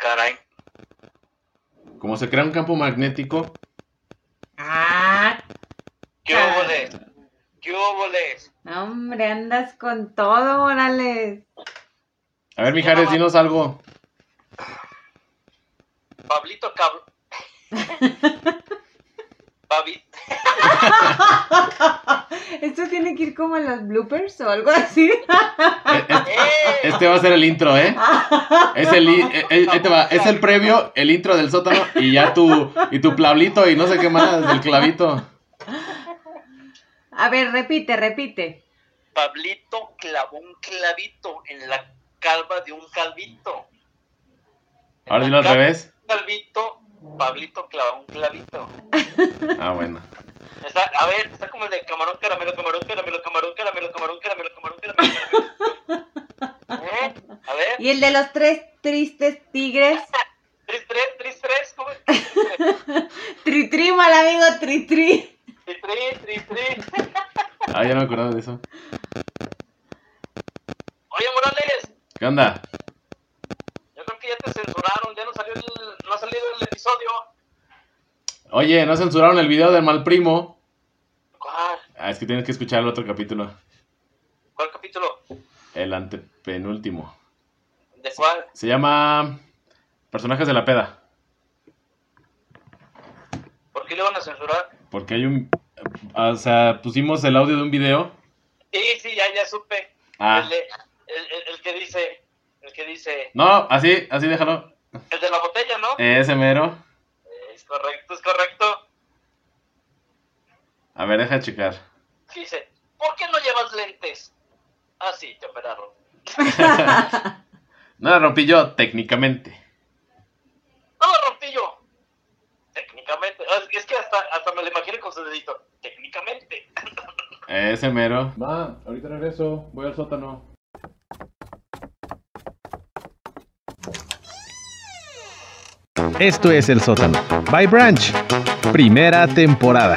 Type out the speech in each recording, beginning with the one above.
Caray. Como se crea un campo magnético, Ah, ¿Qué óboles? ¿Qué óboles? no, hombre, andas con todo, Morales. a ver, Mijares, dinos algo. Pablito Cab... Pabi... Esto tiene que ir como en los bloopers o algo así. Este va a ser el intro, ¿eh? Es el, i- eh, eh, ahí te va, es el previo, el intro del sótano y ya tu, y tu plablito y no sé qué más del clavito. A ver, repite, repite. Pablito clavó un clavito en la calva de un calvito. En Ahora dilo al revés. un Calvito, Pablito clavó un clavito. Ah, bueno. Está, a ver, está como el de camarón, caramelo, camarón, caramelo, camarón, caramelo, camarón, caramelo, camarón, caramelo. caramelo. ¿Eh? A ver, Y el de los tres tristes tigres. tres, tres, tres, tres, ¿cómo es? Tri tri, mal amigo, tri tri. Tres, tres, tres, tres. Ah, ya no me acordaba de eso. Oye, Morales, ¿Qué onda? yo creo que ya te censuraron, ya no salió el, no ha salido el episodio. Oye, ¿no censuraron el video del mal primo? ¿Cuál? Ah, es que tienes que escuchar el otro capítulo. ¿Cuál capítulo? El antepenúltimo. ¿De cuál? Se llama Personajes de la Peda. ¿Por qué le van a censurar? Porque hay un... O sea, pusimos el audio de un video. Sí, sí, ya, ya supe. Ah, El, de- el, el- el que dice, el que dice, no, así, así déjalo. el de la botella, ¿no? Ese mero. Es correcto, es correcto. A ver, deja de checar. Dice, ¿por qué no llevas lentes? Ah, sí, te operaron. No la rompí yo, técnicamente. No lo rompí yo. Técnicamente. Ah, Es que hasta, hasta me lo imagino con su dedito. Técnicamente. Ese mero. Va, ahorita regreso. Voy al sótano. Esto es El Sótano. By Branch. Primera temporada.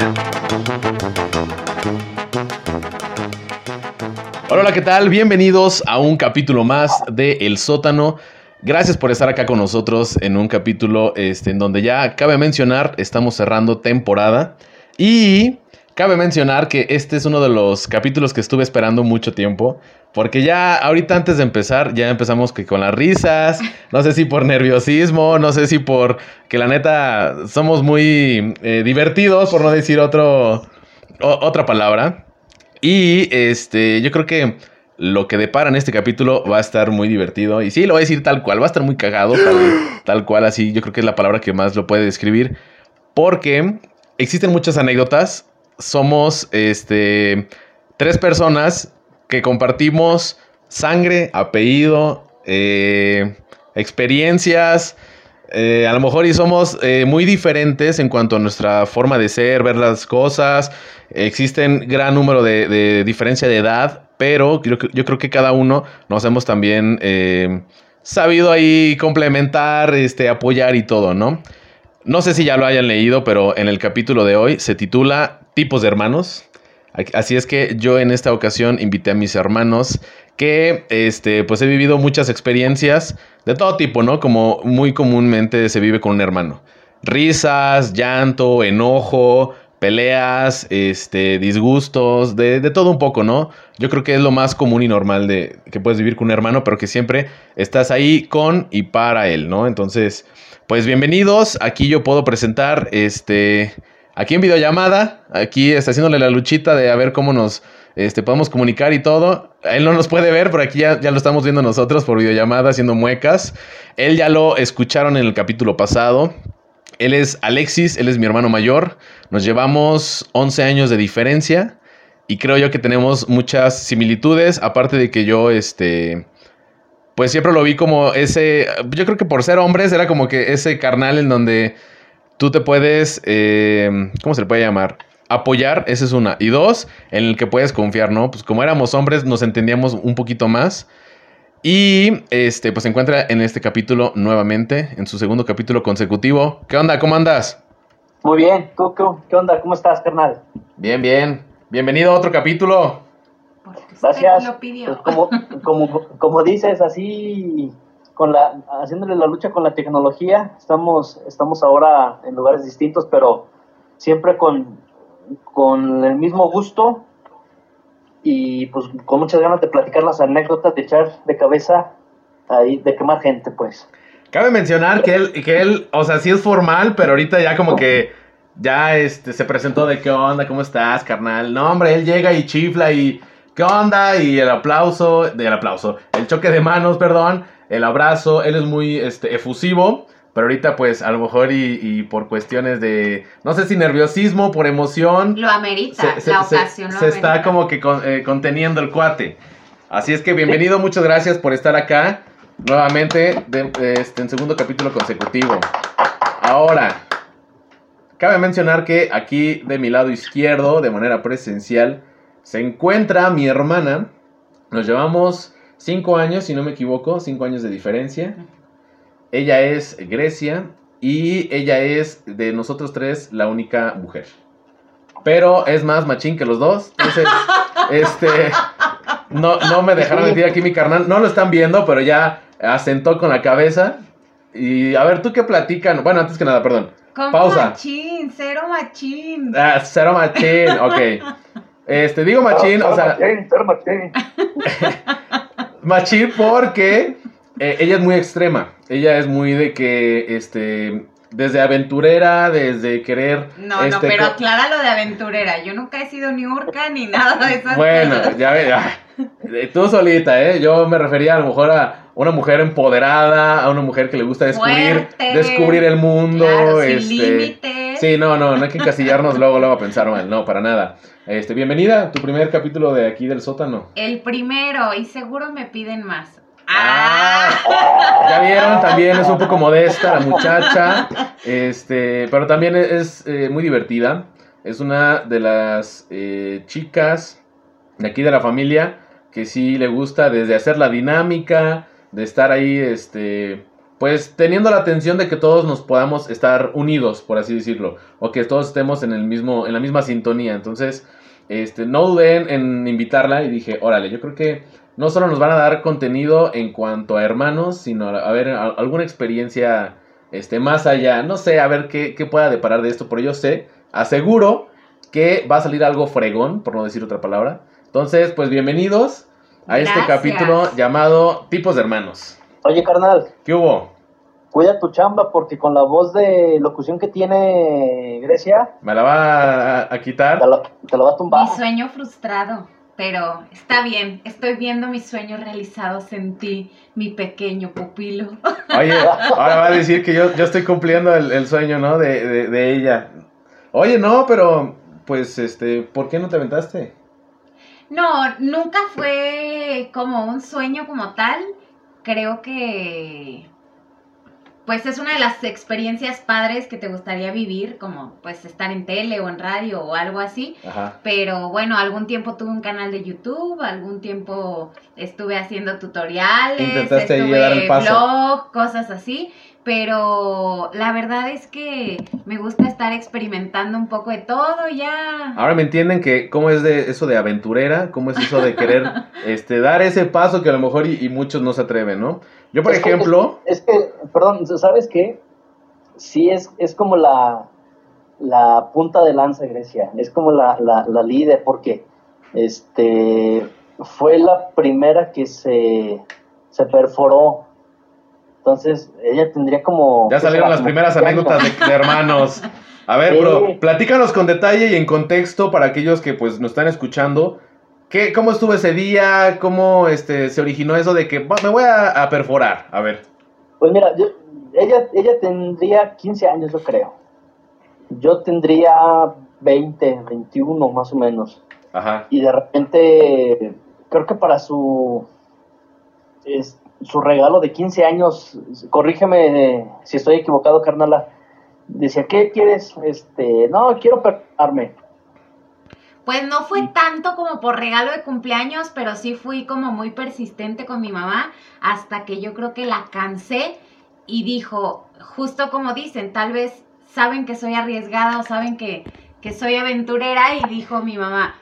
Hola, ¿qué tal? Bienvenidos a un capítulo más de El Sótano. Gracias por estar acá con nosotros en un capítulo este, en donde ya cabe mencionar, estamos cerrando temporada. Y cabe mencionar que este es uno de los capítulos que estuve esperando mucho tiempo. Porque ya ahorita antes de empezar, ya empezamos que con las risas. No sé si por nerviosismo, no sé si por que la neta somos muy eh, divertidos, por no decir otro, otra palabra. Y este, yo creo que lo que depara en este capítulo va a estar muy divertido. Y sí, lo voy a decir tal cual, va a estar muy cagado, tal cual, así. Yo creo que es la palabra que más lo puede describir. Porque existen muchas anécdotas. Somos este, tres personas que compartimos sangre, apellido, eh, experiencias. eh, a lo mejor y somos eh, muy diferentes en cuanto a nuestra forma de ser, ver las cosas. Existen gran número de, de diferencia de edad, pero yo, yo creo que cada uno nos hemos también sabido ahí complementar, este, apoyar y todo, ¿no? No sé si ya lo hayan leído, pero en el capítulo de hoy se titula Tipos de hermanos. Así es que yo en esta ocasión invité a mis hermanos que este pues he vivido muchas experiencias de todo tipo, ¿no? Como muy comúnmente se vive con un hermano. Risas, llanto, enojo, peleas, este, disgustos, de, de todo un poco, ¿no? Yo creo que es lo más común y normal de que puedes vivir con un hermano, pero que siempre estás ahí con y para él, ¿no? Entonces, pues bienvenidos. Aquí yo puedo presentar este aquí en videollamada, aquí está haciéndole la luchita de a ver cómo nos este, podemos comunicar y todo. Él no nos puede ver, pero aquí ya, ya lo estamos viendo nosotros por videollamada haciendo muecas. Él ya lo escucharon en el capítulo pasado. Él es Alexis, él es mi hermano mayor. Nos llevamos 11 años de diferencia y creo yo que tenemos muchas similitudes, aparte de que yo, este, pues siempre lo vi como ese, yo creo que por ser hombres era como que ese carnal en donde tú te puedes, eh, ¿cómo se le puede llamar? Apoyar, esa es una. Y dos, en el que puedes confiar, ¿no? Pues como éramos hombres, nos entendíamos un poquito más. Y este, pues se encuentra en este capítulo nuevamente, en su segundo capítulo consecutivo. ¿Qué onda? ¿Cómo andas? Muy bien, ¿tú qué, qué onda? ¿Cómo estás, carnal? Bien, bien. Bienvenido a otro capítulo. Gracias. lo pidió. Pues como, como, como dices, así con la, haciéndole la lucha con la tecnología. Estamos, estamos ahora en lugares distintos, pero siempre con, con el mismo gusto y pues con muchas ganas de platicar las anécdotas, de echar de cabeza ahí, de quemar gente, pues. Cabe mencionar que él, que él, o sea, sí es formal, pero ahorita ya como que ya este, se presentó de qué onda, cómo estás, carnal. No, hombre, él llega y chifla y qué onda y el aplauso, el aplauso, el choque de manos, perdón, el abrazo, él es muy este, efusivo. Pero ahorita, pues, a lo mejor y, y por cuestiones de, no sé si nerviosismo, por emoción, Lo amerita, se, se- la se- ocasión lo se está como que con- eh, conteniendo el cuate. Así es que bienvenido, muchas gracias por estar acá nuevamente de, de este, en segundo capítulo consecutivo. Ahora, cabe mencionar que aquí de mi lado izquierdo, de manera presencial, se encuentra mi hermana. Nos llevamos cinco años, si no me equivoco, cinco años de diferencia. Ella es Grecia y ella es de nosotros tres la única mujer. Pero es más machín que los dos. Entonces, este. No, no me dejaron mentir aquí mi carnal. No lo están viendo, pero ya asentó con la cabeza. Y a ver, ¿tú qué platican? Bueno, antes que nada, perdón. Con pausa. machín, cero machín. Ah, cero machín, ok. Este, digo machín, o sea, Martín, Sir Martín. Machín porque eh, ella es muy extrema. Ella es muy de que, este, desde aventurera, desde querer... No, no, este, pero aclara lo de aventurera. Yo nunca he sido ni urca ni nada de esas Bueno, cosas. ya ve, ah, eh, tú solita, ¿eh? Yo me refería a lo mejor a una mujer empoderada, a una mujer que le gusta descubrir, Fuerte. descubrir el mundo. Claro, sin este, Sí, no, no, no hay que encasillarnos luego, luego a pensar mal, no, para nada. Este, bienvenida tu primer capítulo de aquí del sótano. El primero, y seguro me piden más. Ah, ¡Ah! ya vieron, también es un poco modesta la muchacha, este, pero también es eh, muy divertida. Es una de las eh, chicas de aquí de la familia que sí le gusta desde hacer la dinámica, de estar ahí, este, pues teniendo la atención de que todos nos podamos estar unidos, por así decirlo, o que todos estemos en el mismo, en la misma sintonía. Entonces, este, no dudé en, invitarla y dije, órale, yo creo que no solo nos van a dar contenido en cuanto a hermanos, sino a, a ver a- alguna experiencia este, más allá. No sé, a ver qué, qué pueda deparar de esto, pero yo sé, aseguro que va a salir algo fregón, por no decir otra palabra. Entonces, pues bienvenidos a este capítulo llamado Tipos de Hermanos. Oye, carnal, ¿Qué hubo? Cuida tu chamba porque con la voz de locución que tiene Grecia, ¿Me la va a, a quitar? te lo, te lo va a tumbar. Mi sueño frustrado, pero está bien. Estoy viendo mis sueños realizados en ti, mi pequeño pupilo. Oye, ahora va a decir que yo, yo estoy cumpliendo el, el sueño, ¿no? De, de- de ella. Oye, no, pero, pues, este, ¿por qué no te aventaste? No, nunca fue como un sueño como tal. Creo que pues es una de las experiencias padres que te gustaría vivir, como pues estar en tele o en radio o algo así. Ajá. Pero bueno, algún tiempo tuve un canal de YouTube, algún tiempo estuve haciendo tutoriales, Intentaste estuve dar el paso. blog, cosas así. Pero la verdad es que me gusta estar experimentando un poco de todo ya. Ahora me entienden que cómo es de eso de aventurera, cómo es eso de querer este dar ese paso que a lo mejor y, y muchos no se atreven, ¿no? Yo, por Es que- ejemplo, Es que, perdón, ¿sabes qué? Sí, es, es como la, la punta de lanza de Grecia, es como la, la, la líder, porque este, fue la primera que se, se perforó. Entonces, ella tendría como... ya ¿qué salieron las primeras 15 años. anécdotas de, de hermanos. A ver, Sí. bro, platícanos con detalle y en contexto para aquellos que pues nos están escuchando. ¿Qué, ¿Cómo estuvo ese día? ¿Cómo este, se originó eso de que "Va, me voy a, a perforar? A ver. Pues mira, yo- ella, ella tendría 15 años, yo creo. Yo tendría 20, 21 más o menos. Ajá. y de repente creo que para su es- su regalo de 15 años, corrígeme si estoy equivocado, carnala, decía, ¿qué quieres? Este, no, quiero perdonarme. Pues no fue tanto como por regalo de cumpleaños, pero sí fui como muy persistente con mi mamá hasta que yo creo que la cansé y dijo, justo como dicen, tal vez saben que soy arriesgada o saben que, que soy aventurera y dijo mi mamá,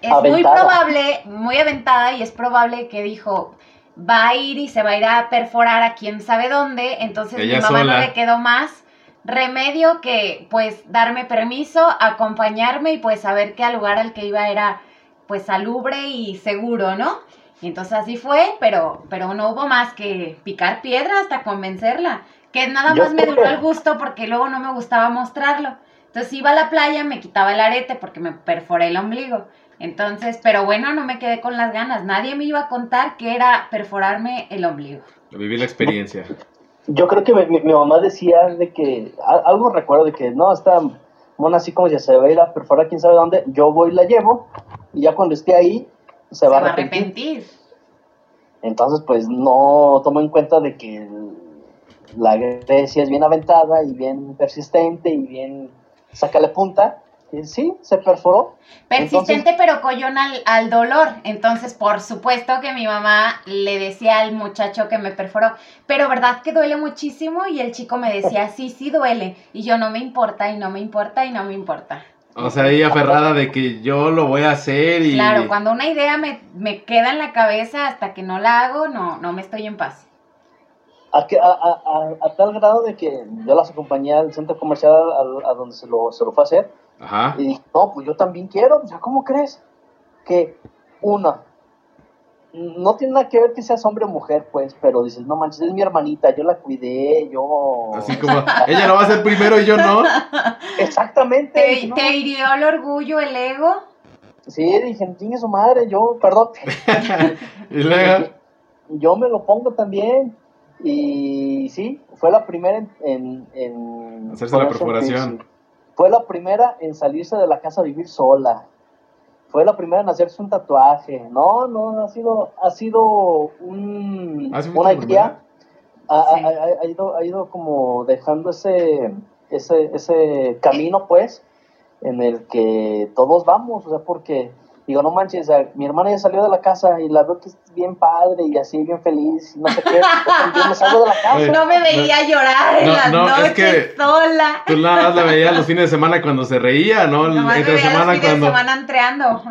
es muy probable, muy aventada y es probable que dijo, va a ir y se va a ir a perforar a quién sabe dónde, entonces Ella mi mamá sola. no le quedó más remedio que pues darme permiso, acompañarme y pues saber que al lugar al que iba era pues salubre y seguro, ¿no? Y entonces así fue, pero, pero no hubo más que picar piedra hasta convencerla, que nada más me duró el gusto porque luego no me gustaba mostrarlo. Entonces iba a la playa, me quitaba el arete porque me perforé el ombligo. Entonces, pero bueno, no me quedé con las ganas. Nadie me iba a contar que era perforarme el ombligo. Vivir la experiencia. Yo creo que mi, mi- mi mamá decía de que, algo recuerdo de que, no, esta mona así como ya se va a ir a perforar quién sabe dónde, yo voy y la llevo, y ya cuando esté ahí, se, va a arrepentir. arrepentir. Entonces, pues no tomo en cuenta de que la Grecia es bien aventada y bien persistente y bien sácale punta. Y sí, se perforó. Persistente pero collón al, al dolor. Entonces, por supuesto que mi mamá le decía al muchacho que me perforó, pero verdad que duele muchísimo y el chico me decía, sí, sí duele. Y yo no me importa y no me importa y no me importa. O sea, ella aferrada de que yo lo voy a hacer y... Claro, cuando una idea me, me queda en la cabeza hasta que no la hago, no, no me estoy en paz. A, que- a, a- a- a tal grado de que yo las acompañé al centro comercial a, a donde se lo, se lo fue a hacer. Ajá. Y dije, no, pues yo también quiero. O sea, ¿cómo crees? Que una, no tiene nada que ver que seas hombre o mujer, pues, pero dices, no manches, es mi hermanita, yo la cuidé, yo... Así como, ella lo va a hacer primero y yo no. Exactamente. ¿Te, ¿no? te hirió el orgullo, el ego? Sí, dije, chingue su madre, yo, perdón, y luego, yo me lo pongo también. Y sí, fue la primera en... en, en Hacerse la perforación. Fue la primera en salirse de la casa a vivir sola. Fue la primera en hacerse un tatuaje. No, no, ha sido, ha sido un, ¿Ah, sí fue una guía. Ha, Sí. ha- ha- ha ido, ha ido como dejando ese, ese, ese camino, pues, en el que todos vamos, o sea, porque, digo, no manches, o sea, mi hermana ya salió de la casa y la veo que es bien padre y así, bien feliz, no sé qué, me salgo de la casa. Oye, No me veía llorar en No, las no, es noches que- sola. tú nada más la veías los fines de semana cuando se reía, ¿no? Nomás me Entre veía los semana fines cuando... de semana entreando.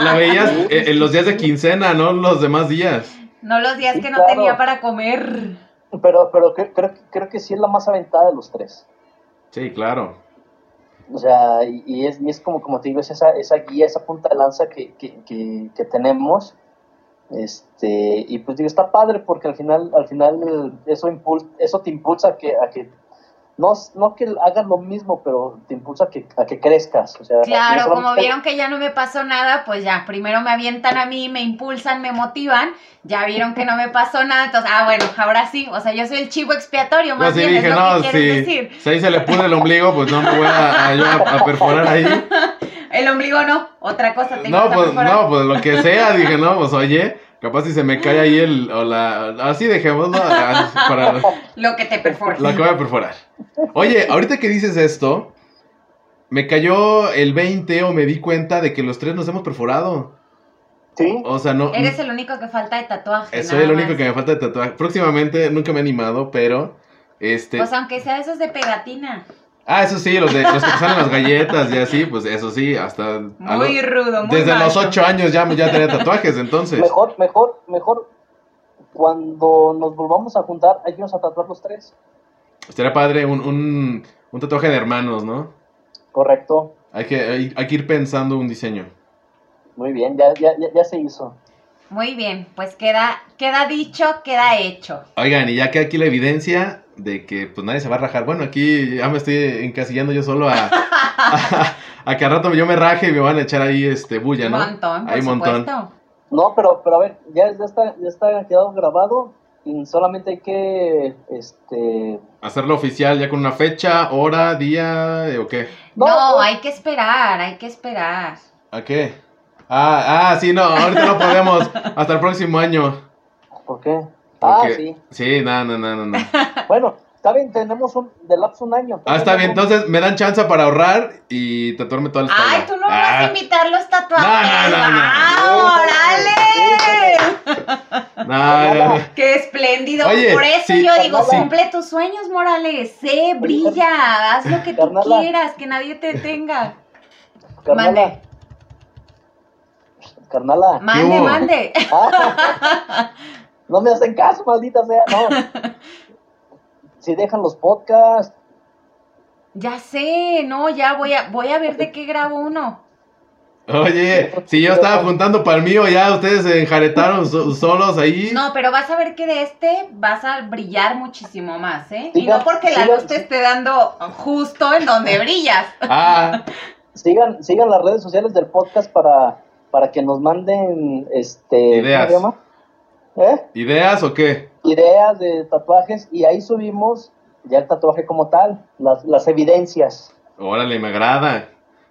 La veías en los días de quincena, no los demás días. No los días Sí, que no claro. tenía para comer. Pero, pero cre- creo, creo que sí es la más aventada de los tres. Sí, claro. O sea, y, es, y es como, como te digo, es esa, esa guía, esa punta de lanza que, que, que, que tenemos. Este, y pues digo, está padre porque al final, al final eso, impul- eso te impulsa a que, a que no, no que hagas lo mismo, pero te impulsa a que, a que crezcas. O sea, no Claro, como vieron que ya no me pasó nada, pues ya, primero me avientan a mí, me impulsan, me motivan, ya vieron que no me pasó nada, entonces, ah, bueno, ahora sí, o sea, yo soy el chivo expiatorio, Yo más sí bien dije, es lo no, que quieres si, decir. si ahí se le pudre el ombligo, pues no me voy a, a- yo a- a perforar ahí. El ombligo no, otra cosa tengo No, que pues, no, pues lo que sea, dije, no, pues oye, capaz si se me cae ahí el, o la, así dejemos, ¿no? Para Lo que te perfora. lo que voy a perforar. Oye, ahorita que dices esto, me cayó el 20 o me di cuenta de que los tres nos hemos perforado. Sí, O sea, no, Eres el único que falta de tatuaje. soy nada el único más. que me falta de tatuaje. Próximamente, nunca me he animado, pero, este... Pues aunque sea esos de pegatina. Ah, eso sí, los, de, los que salen las galletas y así, pues eso sí, hasta... Muy lo- rudo, muy Desde los macho. 8 años ya, ya tenía tatuajes, entonces. mejor, mejor, mejor. Cuando nos volvamos a juntar, hay que irnos a tatuar los tres. Estaría padre un, un, un tatuaje de hermanos, ¿no? Correcto. Hay que, hay, hay que ir pensando un diseño. Muy bien, ya, ya, ya, ya se hizo. Muy bien, pues queda, queda dicho, queda hecho. Oigan, y ya queda aquí la evidencia de que pues nadie se va a rajar. Bueno, aquí ya me estoy encasillando yo solo a, a, a que al rato yo me raje y me van a echar ahí este bulla, Un ¿no? montón, por Hay un montón. No, pero, pero a ver, ya, ya está, ya está quedado grabado y solamente hay que, este, Hacerlo oficial ya con una fecha, hora, día, eh, ¿o qué? No, No, no. hay que esperar, hay que esperar. ¿A qué? Ah, ah, sí, no, ahorita no podemos. Hasta el próximo año. ¿por qué? Ah, sí. Sí, no, no, no, no. no. Bueno, está bien, tenemos un, de lapso un año. Ah, está bien, entonces me dan chance para ahorrar y tatuarme toda la espalda. Ay, tú no vas Ah, a invitar los tatuajes. No, no, no, no. ¡Ah, órale! no, no, no. ¡Qué espléndido! Oye, Por eso sí. yo digo, Carnala. cumple tus sueños, Morales. Sé, brilla, haz lo que tú quieras, que nadie te detenga. Carnala. Mande. Carnala. Mande, mande. Ah, No me hacen caso, maldita sea, no. Si dejan los podcasts, Ya sé, no, ya voy a, voy a ver de qué grabo uno. Oye, si yo estaba apuntando para el mío, ya ustedes se enjaretaron so- solos ahí. No, pero vas a ver que de este vas a brillar muchísimo más, ¿eh? Y no porque la sigan- luz te esté dando justo en donde brillas. Ah, sigan, sigan las redes sociales del podcast para, para que nos manden este Ideas. ¿cómo se llama? ¿Eh? ¿ideas o qué? ideas de tatuajes y ahí subimos ya el tatuaje como tal, las, las evidencias. Órale, me agrada.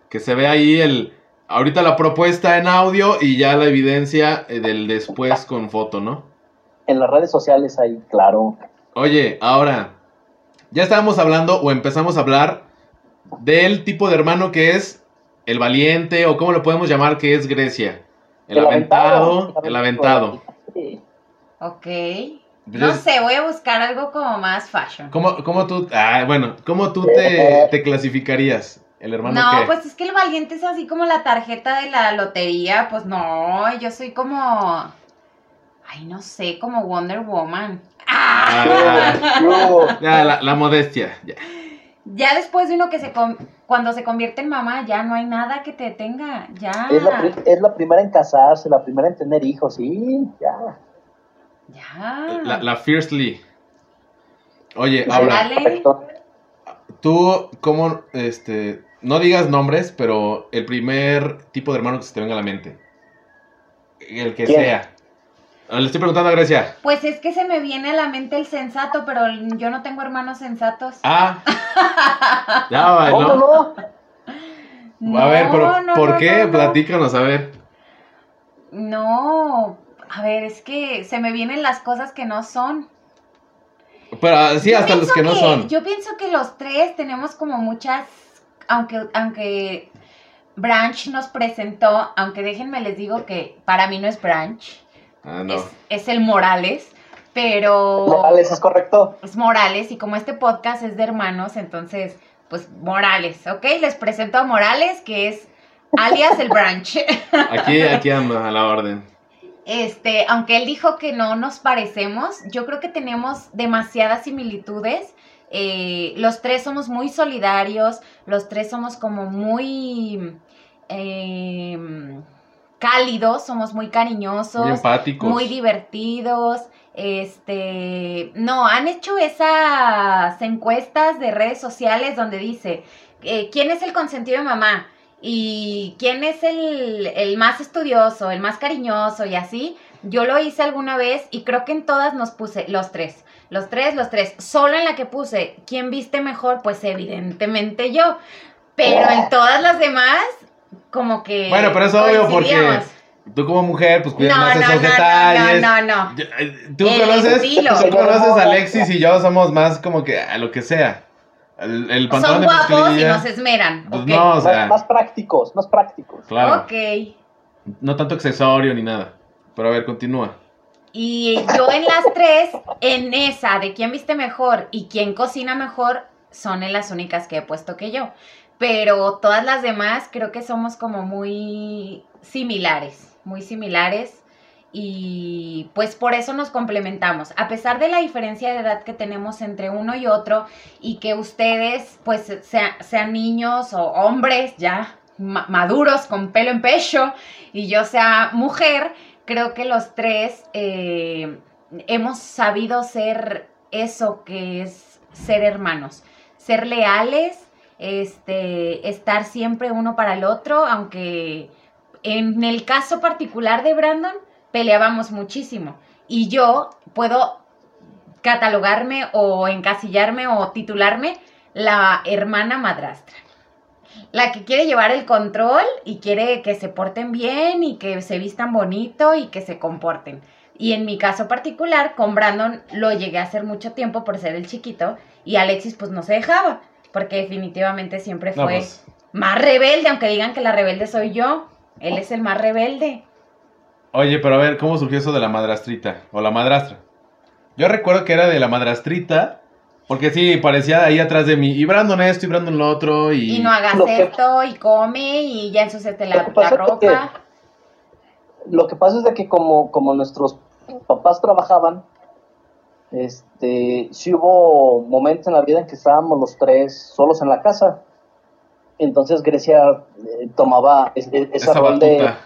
Que se vea ahí el. Ahorita la propuesta en audio y ya la evidencia eh, del después con foto, ¿no? En las redes sociales ahí, claro. Oye, ahora. Ya estábamos hablando o empezamos a hablar del tipo de hermano que es el valiente o cómo lo podemos llamar que es Grecia. El, aventado, el aventado. Ok. Pues No sé, voy a buscar algo como más fashion. ¿Cómo, cómo tú, ah, bueno, ¿cómo tú te, te clasificarías? ¿El hermano No, qué? pues es que el valiente es así como la tarjeta de la lotería. Pues no, yo soy como. Ay, no sé, como Wonder Woman. ¡Ah! Ah, ya, la, la modestia. ya. Ya después de uno que se. con- Cuando se convierte en mamá, ya no hay nada que te detenga. Ya. es, la, pri- es la primera en casarse, la primera en tener hijos, sí, ya. Ya. La, la Fiercely. Oye, Pues. Perfecto. tú, ¿cómo, este, no digas nombres, pero el primer tipo de hermano que se te venga a la mente? El que ¿Quién? sea. Ah, Le estoy preguntando a Grecia. Pues es que se me viene a la mente el sensato, pero yo no tengo hermanos sensatos. Ah. ya bailó. ¿Cómo no? a ver, pero no, ¿por no, qué? no, no. Platícanos, a ver. No, a ver, es que se me vienen las cosas que no son. Pero ah, sí, Yo hasta los que no son. Yo pienso que los tres tenemos como muchas, aunque, aunque Branch nos presentó, aunque déjenme les digo que para mí no es Branch, Ah, no. es, es el Morales, pero Morales, es correcto. es Morales y como este podcast es de hermanos, entonces, pues Morales, ¿ok? Les presento a Morales, que es alias el Branch. Aquí, aquí anda a la orden. Este, aunque él dijo que no nos parecemos, yo creo que tenemos demasiadas similitudes. Eh, los tres somos muy solidarios, los tres somos como muy eh, cálidos, somos muy cariñosos, Muy empáticos. muy divertidos. Este, no, han hecho esas encuestas de redes sociales donde dice, eh, ¿quién es el consentido de mamá? Y quién es el, el más estudioso, el más cariñoso y así. Yo lo hice alguna vez y creo que en todas nos puse los tres. Los tres, los tres. Solo en la que puse quién viste mejor, pues evidentemente yo. Pero en todas las demás, como que. Bueno, pero es obvio porque tú como mujer, pues cuidas No, más no, esos no, no, detalles. no, no, no. Eh, Tú El conoces, estilo. tú conoces a Alexis y yo somos más como que a lo que sea. El, el pantalón Son de guapos y nos esmeran. Pues ok. no, o sea, Más, más prácticos, más prácticos. claro. Ok. No tanto accesorio ni nada. Pero a ver, continúa. Y yo en las tres, en esa de quién viste mejor y quién cocina mejor, son en las únicas que he puesto que yo. Pero todas las demás creo que somos como muy similares, muy similares. Y pues por eso nos complementamos. A pesar de la diferencia de edad que tenemos entre uno y otro y que ustedes pues sea- sean niños o hombres ya ma- maduros con pelo en pecho y yo sea mujer, creo que los tres eh, hemos sabido ser eso que es ser hermanos, ser leales, este, estar siempre uno para el otro, aunque en el caso particular de Brandon peleábamos muchísimo y yo puedo catalogarme o encasillarme o titularme la hermana madrastra. La que quiere llevar el control y quiere que se porten bien y que se vistan bonito y que se comporten. Y en mi caso particular, con Brandon lo llegué a hacer mucho tiempo por ser el chiquito y Alexis pues no se dejaba, porque definitivamente siempre No, fue pues, más rebelde, aunque digan que la rebelde soy yo. Él es el más rebelde. Oye, pero a ver, ¿cómo surgió eso de la madrastrita? O la madrastra. Yo recuerdo que era de la madrastrita. Porque sí, parecía ahí atrás de mí. Y Brandon esto y Brandon lo otro. Y, Y no hagas que- esto y come y ya ensuciaste Lo la, que pasa la es que- ropa. Lo que pasa es de que como, como nuestros papás trabajaban, este, sí hubo momentos en la vida en que estábamos los tres solos en la casa. Entonces Grecia eh, tomaba es- es- esa, Esa rol de, batuta.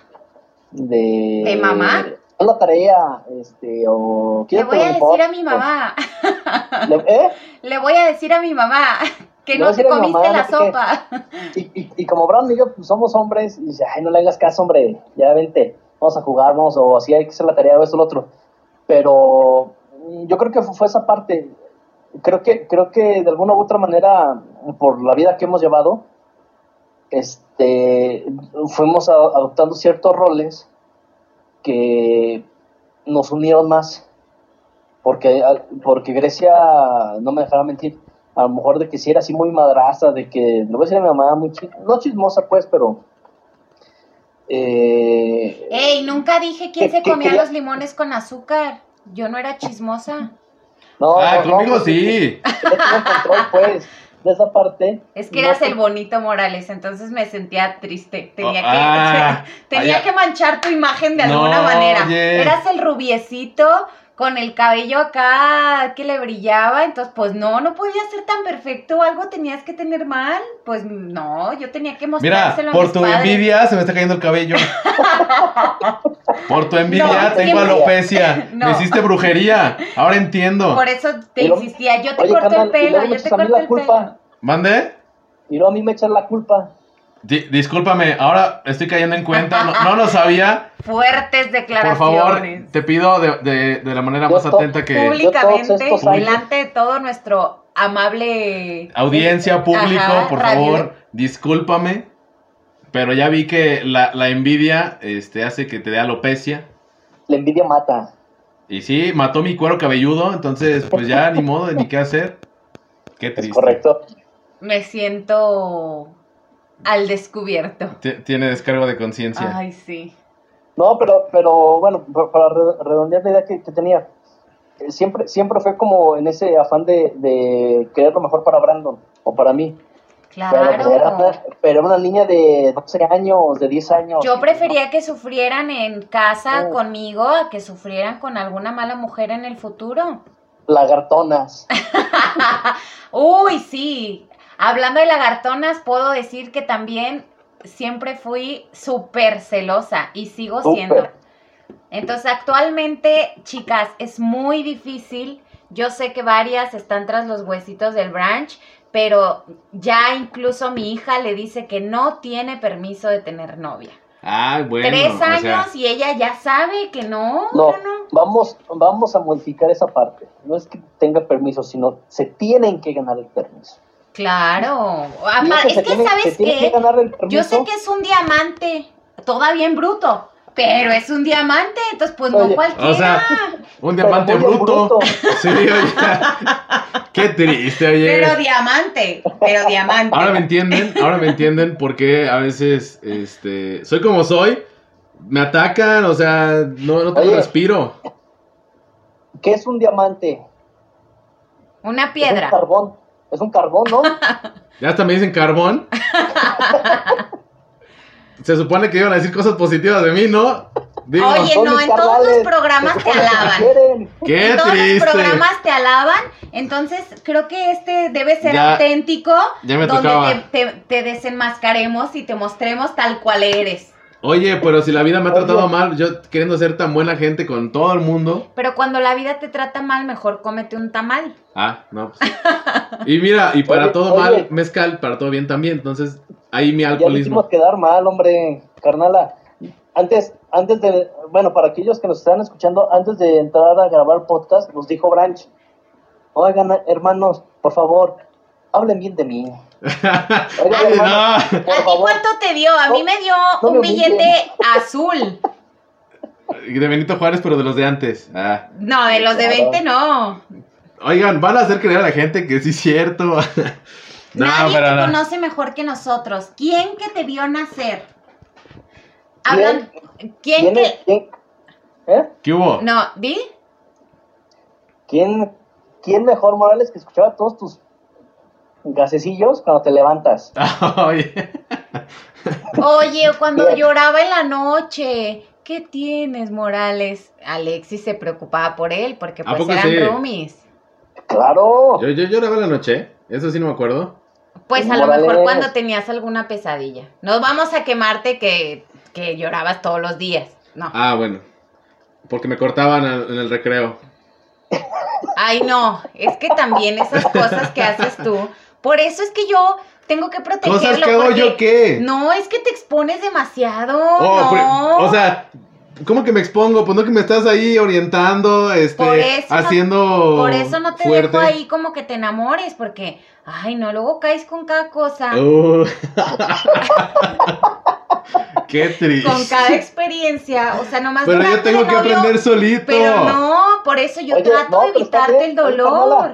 De... ¿De mamá? Haz la tarea, este, o... Le ¿quieres voy a decir a mi mamá. Le- ¿eh? Le voy a decir a mi mamá que no te comiste mamá, la no sopa. Y, y, y como Brown y yo pues, somos hombres, y dice, ay, no le hagas caso, hombre, ya vente, vamos a jugar, vamos, o así hay que hacer la tarea, o esto, lo otro. Pero mm, yo creo que fue, fue esa parte. Creo que, creo que de alguna u otra manera, por la vida que hemos llevado, este, fuimos a- adoptando ciertos roles que nos unieron más. Porque, porque Grecia, no me dejará mentir, a lo mejor de que si era así muy madrastra, de que, le voy a decir a mi mamá, muy chi- no chismosa pues, pero... Eh, Ey, nunca dije quién ¿Qué- se comía los limones con azúcar. Yo no era chismosa. no, Ah, no, conmigo no, sí. Yo tengo control pues, de esa parte. Es que No, eras el bonito Morales, entonces me sentía triste. Tenía, Oh, ah, que, tenía ah, ya. que manchar tu imagen de No, alguna manera. Eras el rubiecito con el cabello acá que le brillaba, entonces pues no, no podía ser tan perfecto, algo tenías que tener mal. Pues no, yo tenía que Mira, mostrárselo a por mis tu padres. envidia se me está cayendo el cabello. Por tu envidia No, tengo siempre- alopecia. No. Me hiciste brujería. Ahora entiendo. Por eso te insistía, yo te Oye, corto carnal, el y pelo, luego me yo echas te a mí corto la el culpa. pelo. ¿Mande? Y luego a mí me echan la culpa. Di- discúlpame, ahora estoy cayendo en cuenta. No, no lo sabía. Fuertes Por declaraciones. favor, te pido de, de- de la manera Yo más atenta que públicamente, delante de todo nuestro amable audiencia, público, Ajá, por radio. favor, discúlpame. Pero ya vi que la, la envidia este, hace que te dé alopecia. La envidia mata. Y sí, mató mi cuero cabelludo, entonces pues ya ni modo, ni qué hacer. Qué Es triste. correcto. Me siento al descubierto. T- Tiene descargo de conciencia. Ay, sí. No, pero, pero bueno, pa- para re- redondear la idea que, que tenía, eh, siempre, siempre fue como en ese afán de, de querer lo mejor para Brandon o para mí. Pero, pues, era Claro. una, pero era una niña de 12 años, de 10 años. Yo prefería que sufrieran en casa Oh. conmigo a que sufrieran con alguna mala mujer en el futuro. Lagartonas. Uy, sí. Hablando de lagartonas, puedo decir que también siempre fui súper celosa y sigo siendo. Entonces, actualmente, chicas, es muy difícil. Yo sé que varias están tras los huesitos del branch, pero ya incluso mi hija le dice que no tiene permiso de tener novia. Ah, bueno. Tres o sea, años y ella ya sabe que no, No, no, no. vamos, vamos a modificar esa parte. No es que tenga permiso, sino se tienen que ganar el permiso. Claro. Apa- eso Es que, tiene- ¿sabes que qué? permiso. Yo sé que es un diamante, todavía en bruto, pero es un diamante, entonces pues no cualquiera. o sea, un diamante bruto. bruto. Sí, oye. Qué triste, oye. pero diamante, pero diamante. Ahora me entienden, ahora me entienden por qué a veces este soy como soy, me atacan, o sea, no, no te Oye. respiro. ¿Qué es un diamante? Una Es un piedra. carbón. Es un carbón, ¿no? Ya hasta me dicen carbón. Se supone que iban a decir cosas positivas de mí, ¿no? Digo, Oye, no, en todos los programas te alaban. qué en todos triste. los programas te alaban, entonces creo que este debe ser Ya- auténtico, ya me donde tocaba. te, te- te desenmascaremos y te mostremos tal cual eres. Oye, pero si la vida me ha Oye. tratado mal, yo queriendo ser tan buena gente con todo el mundo. Pero cuando la vida te trata mal, mejor cómete un tamal. Ah, no. pues. Y mira, y para Oye, todo oye. mal, mezcal, para todo bien también. Entonces, ahí mi Ya alcoholismo. hicimos quedar mal, hombre, carnala. Antes, antes de, bueno, para aquellos que nos están escuchando, antes de entrar a grabar podcast, nos dijo Branch, oigan, hermanos, por favor, hablen bien de mí. Hermanos, no. ¿A ti cuánto te dio? A mí me dio no un me billete azul. De Benito Juárez, pero de los de antes. Ah. No, de los de Claro. 20 no. Oigan, van a hacer creer a la gente que sí es cierto. no, Nadie pero te no. conoce mejor que nosotros. ¿Quién que te vio nacer? Hablan, ¿quién ¿Quién, que...? quién- ¿eh? ¿Qué hubo? No, ¿di? ¿Quién, quién mejor, Morales, que escuchaba todos tus gasecillos cuando te levantas? Oye. Oye, cuando Bien. lloraba en la noche. ¿qué tienes, Morales? Alexis se preocupaba por él porque ¿A pues eran sí? roomies. Claro. Yo, yo lloraba en la noche, ¿eh? eso sí no me acuerdo. Pues a lo mejor cuando tenías alguna pesadilla. No vamos a quemarte que, que llorabas todos los días. No. Ah, bueno. Porque me cortaban en el recreo. Ay, no. Es que también esas cosas que haces tú. Por eso es que yo tengo que protegerlo. ¿Cosas que hago porque- yo qué? No, es que te expones demasiado. Oh, pero- no. o sea, ¿cómo que me expongo? Pues no que me estás ahí orientando, este, Por eso no- haciendo Por eso no te fuerte. dejo ahí como que te enamores, porque, ay, no, luego caes con cada cosa, Uh. Qué triste. con cada experiencia, o sea, nomás Pero yo tengo que novio, aprender solito. Pero no, por eso yo Oye, trato no, de evitarte bien, el dolor.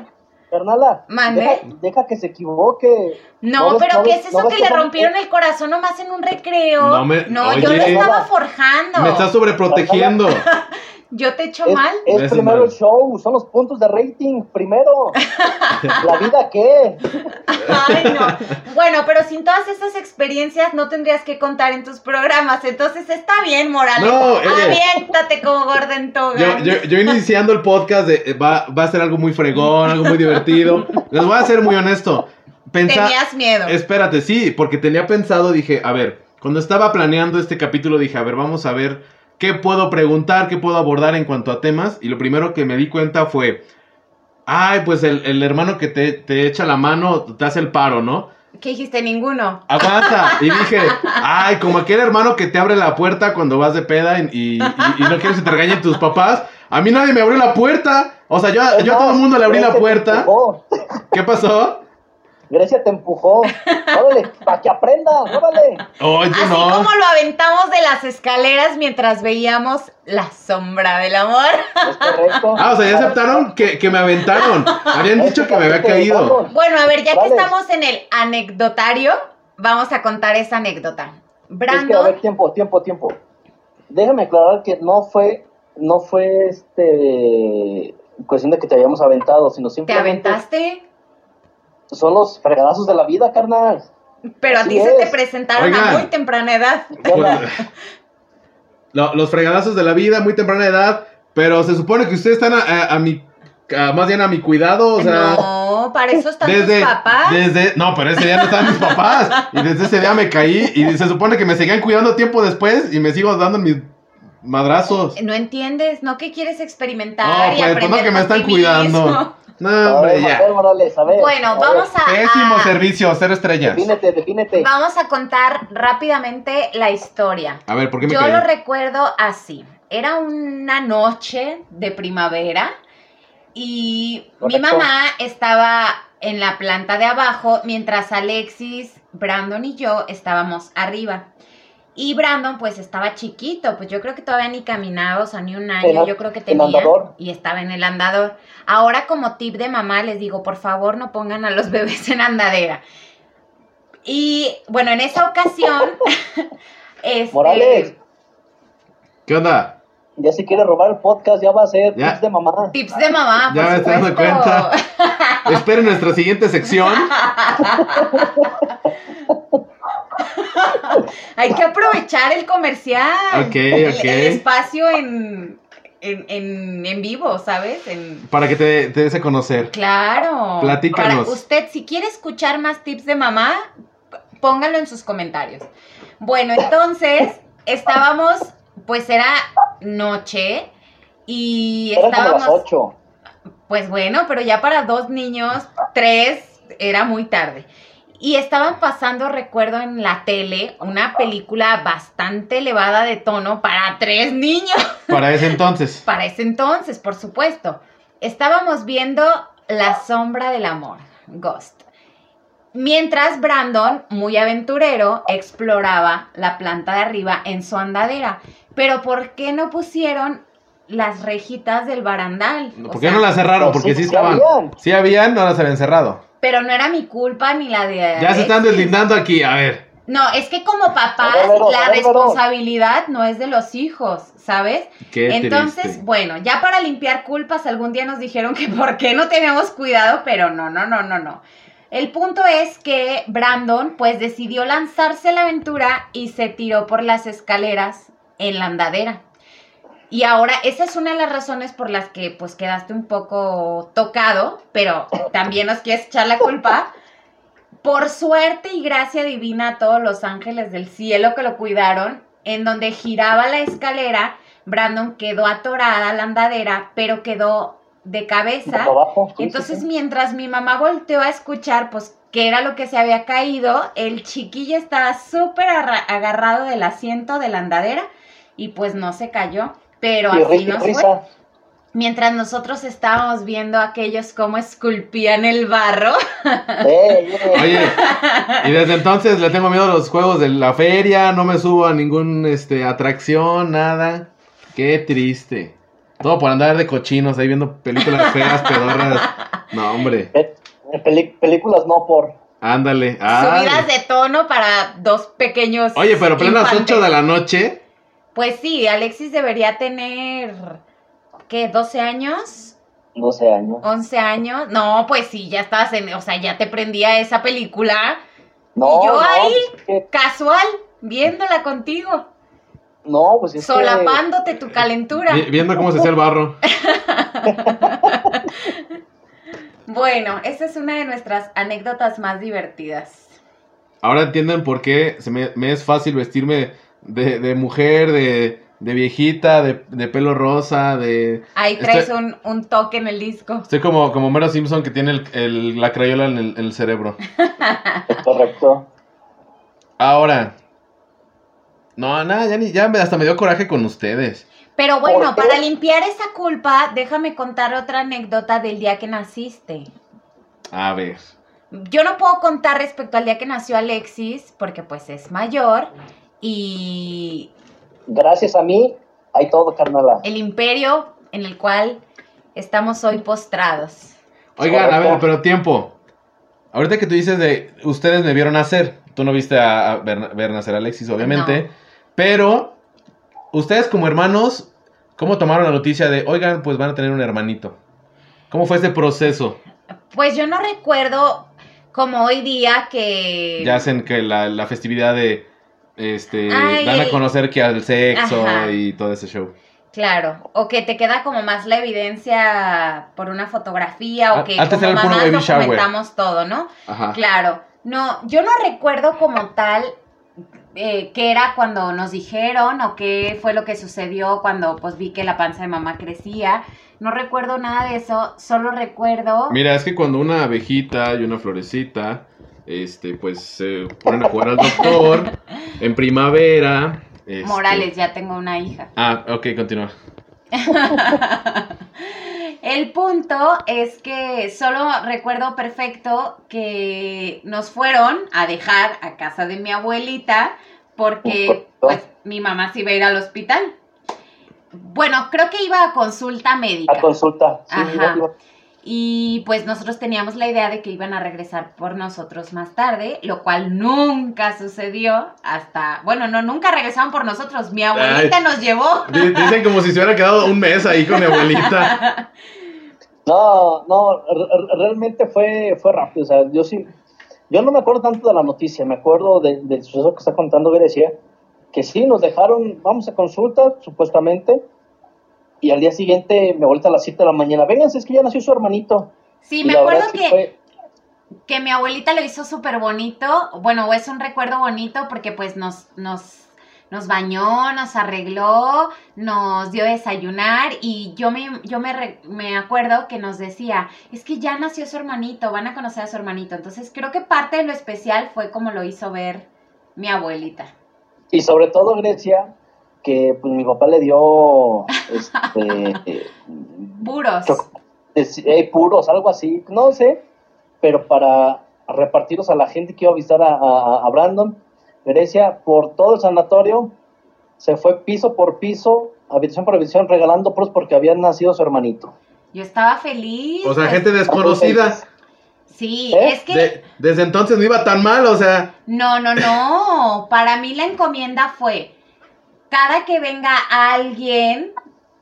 Carnala. Deja, deja que se equivoque. No, ¿No pero no ¿qué es no eso ves que le rompieron el corazón nomás en un recreo? No me- yo lo oye. estaba forjando. Me estás sobreprotegiendo. Yo te echo Es, mal. es Eso primero mal. el show, son los puntos de rating, primero. ¿La vida qué? Ay, no. Bueno, pero sin todas esas experiencias no tendrías que contar en tus programas. Entonces está bien, Morales. No, oye. Aviéntate como Gordon Togan. Yo, yo, yo iniciando el podcast de- eh, va, va a ser algo muy fregón, algo muy divertido. Les voy a ser muy honesto. Pensa- Tenías miedo. Espérate, sí, porque tenía pensado, dije, a ver, cuando estaba planeando este capítulo dije, a ver, vamos a ver qué puedo preguntar, qué puedo abordar en cuanto a temas. Y lo primero que me di cuenta fue, ay, pues el, el hermano que te, te echa la mano te hace el paro, ¿no? ¿Qué dijiste? Ninguno. Aguanta. Y dije, ay, como aquel hermano que te abre la puerta cuando vas de peda y, y- y- y no quieres que te regañen tus papás. A mí nadie me abrió la puerta. O sea, yo, yo a todo el mundo le abrí la puerta. empujó. ¿Qué pasó? Grecia te empujó. Órale, para que aprendas, órale. Oye, Así no. como lo aventamos de las escaleras mientras veíamos la sombra del amor. Es correcto. Ah, o sea, ya aceptaron que, que me aventaron. Habían dicho que me había caído. Bueno, a ver, ya que Vale. estamos en el anecdotario, vamos a contar esa anécdota. Es que, a Brandon, ver, tiempo, tiempo, tiempo. Déjame aclarar que no fue, no fue este cuestión de que te habíamos aventado, sino ¿te simplemente aventaste? Son los fregadazos de la vida, carnal. Pero a ti se te es. presentaron Oigan. a muy temprana edad. Lo- los fregadazos de la vida, muy temprana edad. Pero se supone que ustedes están a, a- a mi. a- más bien a mi cuidado. O sea. no, para eso están Desde, tus papás. desde, no, pero ese día no estaban mis papás. Y desde ese día me caí. Y se supone que me seguían cuidando tiempo después. Y me sigo dando mis madrazos. No entiendes, no que quieres experimentar No, y pues, pues aprender no que me están cuidando. No, A hombre, ver, ya. ver, Morales, a ver. Bueno, a vamos a, Pésimo a- servicio, cero estrellas. Defínete, defínete. vamos a contar rápidamente la historia. A ver, ¿por qué me Yo caí? lo recuerdo así. Era una noche de primavera y mi mamá estaba en la planta de abajo mientras Alexis, Brandon y yo estábamos arriba. Y Brandon pues estaba chiquito, pues yo creo que todavía ni caminaba, o sea, ni un año, yo creo que en tenía andador. y estaba en el andador. Ahora como tip de mamá les digo, por favor no pongan a los bebés en andadera. Y bueno, en esa ocasión, este, Morales, ¿Qué onda? ya se quiere robar el podcast, ya va a ser Ya. tips de mamá. Tips de mamá, Ya por me estoy dando cuenta. Esperen nuestra siguiente sección. Hay que aprovechar el comercial. Ok, el- ok. El, espacio en, en, en, en vivo, ¿sabes? En, Para que te, te des a conocer. claro. Platícanos. Para usted, si quiere escuchar más tips de mamá, póngalo en sus comentarios. Bueno, entonces, estábamos, pues era noche y Eran como las estábamos... 8. Pues bueno, pero ya para dos niños, tres, era muy tarde. Y estaban pasando, recuerdo, en la tele una película bastante elevada de tono para tres niños. Para ese entonces. Para ese entonces, por supuesto. Estábamos viendo La sombra del amor, Ghost. Mientras Brandon, muy aventurero, exploraba la planta de arriba en su andadera. Pero ¿por qué no pusieron las rejitas del barandal? O ¿Por qué sea, no la cerraron? Porque sí, estaban. Sí habían, no las habían cerrado. Pero no era mi culpa ni la de. Ya se están deslindando aquí, a ver. No, es que como papás, la responsabilidad no es de los hijos, ¿sabes? Qué Entonces, triste. bueno, ya para limpiar culpas, algún día nos dijeron que por qué no teníamos cuidado, pero no, no, no, no, no. El punto es que Brandon, pues, decidió lanzarse a la aventura y se tiró por las escaleras en la andadera. Y ahora, esa es una de las razones por las que pues quedaste un poco tocado, pero también nos quieres echar la culpa. Por suerte y gracia divina a todos los ángeles del cielo que lo cuidaron, en donde giraba la escalera, Brandon quedó atorada a la andadera, pero quedó de cabeza. Abajo, sí, Entonces, sí. mientras mi mamá volteó a escuchar, pues, qué era lo que se había caído, el chiquillo estaba súper arra- agarrado del asiento de la andadera y pues no se cayó. Pero Y así nos fue. Mientras nosotros estábamos viendo a aquellos cómo esculpían el barro. Eh, eh, Oye, y desde entonces le tengo miedo a los juegos de la feria, no me subo a ningún este atracción, nada. Qué triste. Todo por andar de cochinos ahí viendo películas feas, pedorras. No, hombre. eh, peli- películas no por. Ándale. ay. Subidas de tono para dos pequeños. Oye, pero plenas infantes. 8 de la noche. Pues sí, Alexis debería tener. ¿Qué? ¿12 años? 12 años. 11 años. No, pues sí, ya estabas en, o sea, ya te prendía esa película No, ¿Y yo no, ahí? es que- casual, viéndola contigo, no, pues es que- solapándote tu calentura. vi- viendo cómo se hacía el barro. Bueno, esa es una de nuestras anécdotas más divertidas. Ahora entienden por qué se me, me es fácil vestirme de, de mujer, de, de viejita, de, de pelo rosa, de... Ahí traes Estoy- un, un toque en el disco. Estoy como, como Mero Simpson que tiene el- el- la crayola en el, en el cerebro. Es correcto. Ahora. No, nada, ya, ni, ya me- hasta me dio coraje con ustedes. Pero bueno, para limpiar esa culpa, déjame contar otra anécdota del día que naciste. A ver. Yo no puedo contar respecto al día que nació Alexis, porque pues es mayor y Gracias a mí, hay todo, carnala. el imperio en el cual estamos hoy postrados. Oigan, a ver, pero tiempo. Ahorita que tú dices de ustedes me vieron nacer. Tú no viste a, a ver, ver nacer a Alexis, obviamente. No. Pero, ustedes como hermanos, ¿cómo tomaron la noticia de, oigan, pues van a tener un hermanito? ¿Cómo fue ese proceso? Pues yo no recuerdo como hoy día que... Ya hacen que la, la festividad de, este, Ay. dan a conocer que al sexo Ajá. y todo ese show. Claro, o que te queda como más la evidencia por una fotografía o A- que antes como era el puro mamás baby shower. documentamos todo, ¿no? Ajá. Claro, no, yo no recuerdo como tal eh, qué era cuando nos dijeron o qué fue lo que sucedió cuando pues vi que la panza de mamá crecía. No recuerdo nada de eso, solo recuerdo... Mira, es que cuando una abejita y una florecita, este, pues se ponen a jugar al doctor en primavera. este- Morales, ya tengo una hija. Ah, ok, continúa. El punto es que solo recuerdo perfecto que nos fueron a dejar a casa de mi abuelita porque pues mi mamá se iba a ir al hospital. Bueno, creo que iba a consulta médica. A consulta. Sí, Ajá. iba- iba- Y pues nosotros teníamos la idea de que iban a regresar por nosotros más tarde, lo cual nunca sucedió hasta, bueno, no, nunca regresaron por nosotros, mi abuelita Ay. nos llevó. Di- Dicen como si se hubiera quedado un mes ahí con mi abuelita. No, no, re- re- realmente fue, fue rápido. O sea, yo sí, yo no me acuerdo tanto de la noticia, me acuerdo de- del suceso que está contando Grecia, que sí, nos dejaron, vamos a consulta, supuestamente, y al día siguiente me vuelta a las 7 de la mañana, vénganse, es que ya nació su hermanito. Sí, Y me acuerdo que... fue- que mi abuelita lo hizo súper bonito, bueno, es un recuerdo bonito porque pues nos, nos, nos bañó, nos arregló, nos dio desayunar y yo me, yo me, me acuerdo que nos decía, es que ya nació su hermanito, van a conocer a su hermanito, entonces creo que parte de lo especial fue como lo hizo ver mi abuelita. Y sobre todo Grecia, que pues mi papá le dio, este, Puros. Eh, puros, algo así, no sé, pero para repartirlos a la gente que iba a visitar a, a- a Brandon, Grecia, por todo el sanatorio, se fue piso por piso, habitación por habitación, regalando puros porque había nacido su hermanito. Yo estaba feliz. O sea, pues, gente desconocida. Sí, ¿Eh? es que... De- desde entonces no iba tan mal, o sea. No, no, no. Para mí la encomienda fue, cada que venga alguien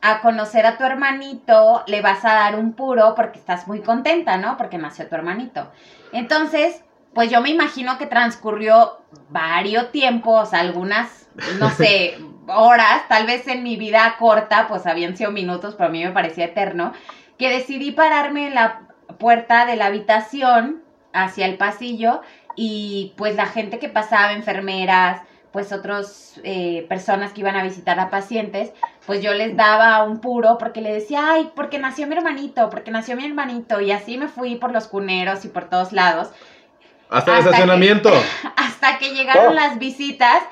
a conocer a tu hermanito, le vas a dar un puro porque estás muy contenta, ¿no? Porque nació tu hermanito. Entonces, pues yo me imagino que transcurrió varios tiempos, algunas, no sé, horas, tal vez en mi vida corta, pues habían sido minutos, pero a mí me parecía eterno, que decidí pararme en la puerta de la habitación hacia el pasillo y pues la gente que pasaba, enfermeras, pues otras eh, personas que iban a visitar a pacientes, pues yo les daba un puro porque le decía, ay, porque nació mi hermanito, porque nació mi hermanito, y así me fui por los cuneros y por todos lados. Hasta el que- estacionamiento. Hasta que llegaron Oh. las visitas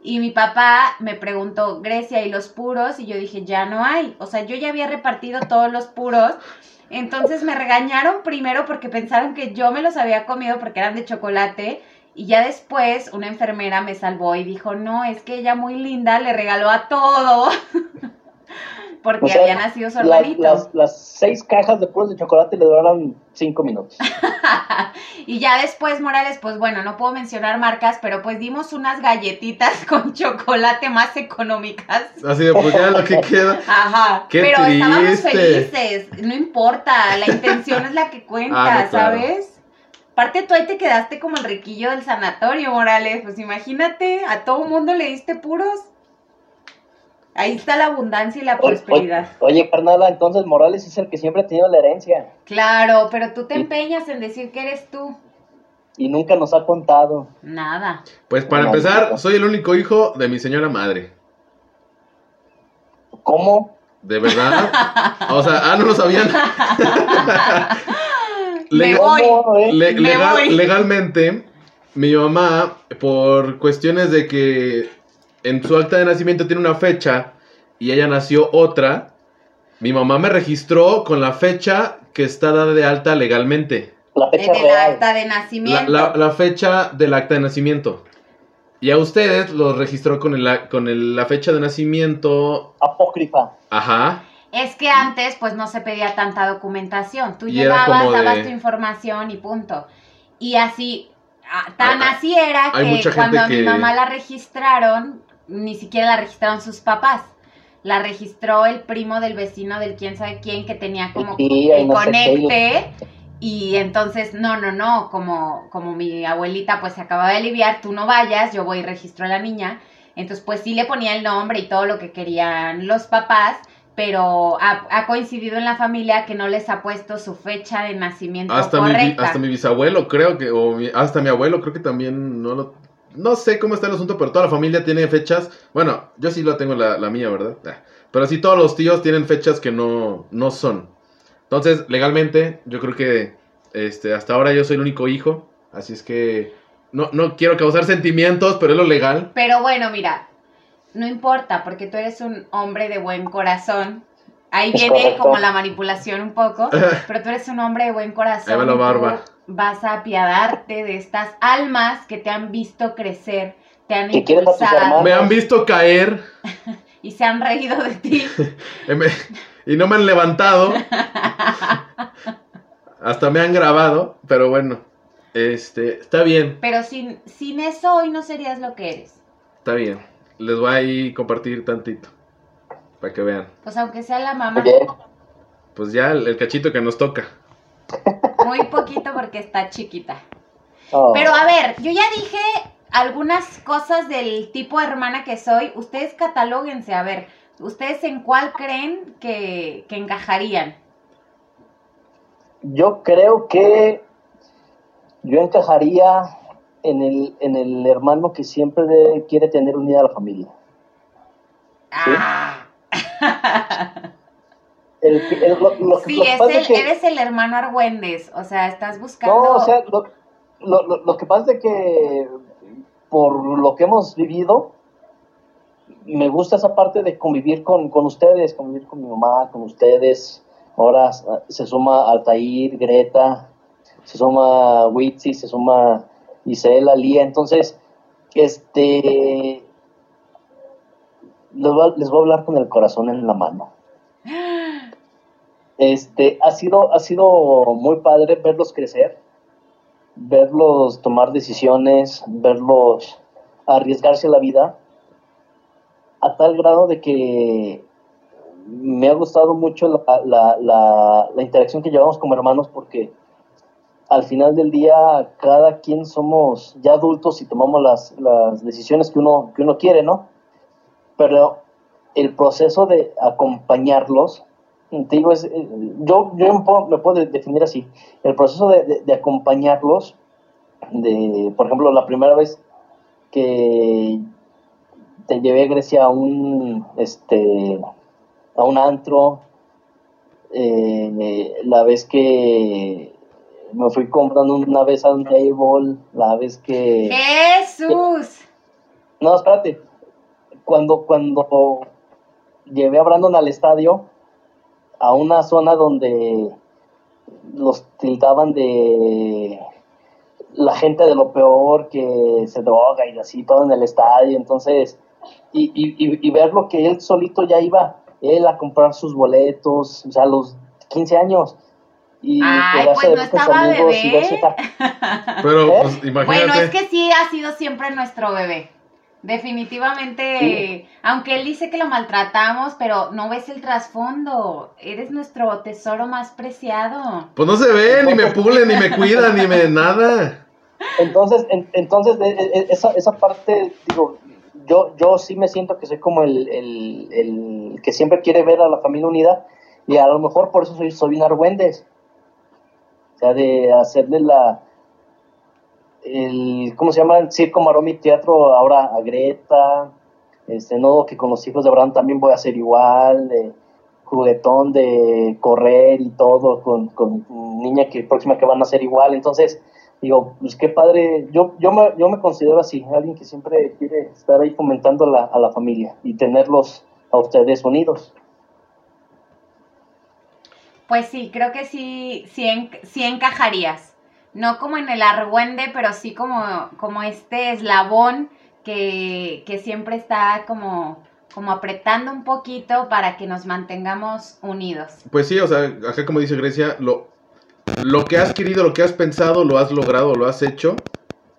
y mi papá me preguntó, Grecia, ¿y los puros? Y yo dije, ya no hay. O sea, yo ya había repartido todos los puros. Entonces me regañaron primero porque pensaron que yo me los había comido porque eran de chocolate. Y ya después una enfermera me salvó y dijo, no, es que ella muy linda le regaló a todo. porque O sea, había nacido su Las, hermanito. las, las seis cajas de puros de chocolate le duraron cinco minutos. y ya después, Morales, pues bueno, no puedo mencionar marcas, pero pues dimos unas galletitas con chocolate más económicas. Así de, pues ya lo que queda. Ajá, Qué pero estábamos felices, no importa, la intención es la que cuenta, Ah, no, claro. ¿sabes? Aparte tú ahí te quedaste como el riquillo del sanatorio, Morales, pues imagínate, a todo mundo le diste puros. Ahí está la abundancia y la Oye, prosperidad. Oye, carnala, entonces Morales es el que siempre ha tenido la herencia Claro, pero tú te empeñas en decir que eres tú. y nunca nos ha contado. Nada. Pues para empezar, no. soy el único hijo de mi señora madre. ¿Cómo? ¿De verdad? O sea, ah, no lo sabían. Me voy. Le- Me legal- voy. legalmente, mi mamá, por cuestiones de que en su acta de nacimiento tiene una fecha y ella nació otra, mi mamá me registró con la fecha que está dada de alta legalmente. La fecha el real. acta de La, nacimiento. la- la fecha del acta de nacimiento. Y a ustedes los registró con, el, con el- la fecha de nacimiento. Apócrifa. Ajá. Es que antes pues no se pedía tanta documentación. Tú Y llegabas, de- dabas tu información y punto. Y así, tan Hay- así era que cuando a mi que- mamá la registraron, ni siquiera la registraron sus papás. La registró el primo del vecino del quién sabe quién que tenía como Sí, el no sé qué. conecte. Y entonces, no, no, no, como, como mi abuelita pues se acababa de aliviar, tú no vayas, yo voy y registro a la niña. Entonces, pues sí le ponía el nombre y todo lo que querían los papás, pero ha, ha coincidido en la familia que no les ha puesto su fecha de nacimiento Hasta mi, correcta. hasta mi bisabuelo, creo que, o mi- hasta mi abuelo, creo que también no lo... No sé cómo está el asunto, pero toda la familia tiene fechas. Bueno, yo sí lo tengo la, la mía, ¿verdad? Ah, Pero sí todos los tíos tienen fechas que no, no son. Entonces, legalmente, yo creo que este, hasta ahora yo soy el único hijo. Así es que no, no quiero causar sentimientos, pero es lo legal. Pero bueno, mira, no importa, porque tú eres un hombre de buen corazón. Ahí Es viene correcto. como la manipulación un poco, pero tú eres un hombre de buen corazón. Ahí la tú barba. Vas a apiadarte de estas almas que te han visto crecer, te han impulsado. Me han visto caer y se han reído de ti. y no me han levantado. Hasta me han grabado, pero bueno, este, está bien. Pero sin, sin eso hoy no serías lo que eres. Está bien. Les voy a ahí compartir tantito. Para que vean. Pues aunque sea la mamá, Pues ya el, el cachito que nos toca. muy poquito porque está chiquita. oh, Pero a ver, yo ya dije algunas cosas del tipo de hermana que soy. Ustedes catalóguense, a ver, ¿ustedes en cuál creen que, que encajarían? yo creo que yo encajaría en el, en el hermano que siempre de- quiere tener unida a la familia. Ah. El, que- el- lo, lo que- Sí, lo que es pasa el, es que- eres el hermano Argüendes, o sea, estás buscando... No, o sea, lo, lo, lo- lo que pasa es que por lo que hemos vivido, me gusta esa parte de convivir con, con ustedes, convivir con mi mamá, con ustedes. Ahora se suma Altair, Greta, se suma Witsi, se suma Isela, Lía. Entonces, este, les voy, a, les voy a hablar con el corazón en la mano. Este, ha sido, ha sido muy padre verlos crecer, verlos tomar decisiones, verlos arriesgarse a la vida, a tal grado de que me ha gustado mucho la, la, la, la interacción que llevamos como hermanos porque al final del día cada quien somos ya adultos y tomamos las, las decisiones que uno, que uno quiere, ¿no? pero el proceso de acompañarlos, te digo, es, yo, yo me, puedo, me puedo definir así, el proceso de, de- de acompañarlos, de, por ejemplo, la primera vez que te llevé a Grecia a un, este, a un antro, eh, la vez que me fui comprando una vez a un table, la vez que... Jesús. No, espérate. Cuando, cuando llevé a Brandon al estadio, a una zona donde los tildaban de la gente de lo peor que se droga y así todo en el estadio, entonces, y, y, y- y ver lo que él solito ya iba, él a comprar sus boletos, o sea, a los 15 años, y Ay, pues no estaba bebé. Pero, ¿Eh? pues, imagínate. Bueno, es que sí ha sido siempre nuestro bebé. Definitivamente, Sí. aunque él dice que lo maltratamos, pero no ves el trasfondo. Eres nuestro tesoro más preciado. Pues no se ve, ni me pule, ni me cuida, ni me nada. Entonces, en- entonces e- e- esa, esa parte, digo, yo, yo sí me siento que soy como el, el, el que siempre quiere ver a la familia unida y a lo mejor por eso soy, soy un argüendes. De hacerle la, el, ¿cómo se llama? El circo, maroma y teatro ahora a Greta, este, no, que con los hijos de Abraham también voy a hacer igual, de juguetón, de correr y todo, con, con niña que próxima que van a hacer igual, entonces digo, pues qué padre, yo, yo, me, yo me considero así, alguien que siempre quiere estar ahí fomentando la, a la familia y tenerlos a ustedes unidos. Pues sí, creo que sí, sí, sí encajarías. No como en el argüende, pero sí como, como este eslabón que, que siempre está como, como apretando un poquito para que nos mantengamos unidos. Pues sí, o sea, acá como dice Grecia, lo, lo que has querido, lo que has pensado, lo has logrado, lo has hecho.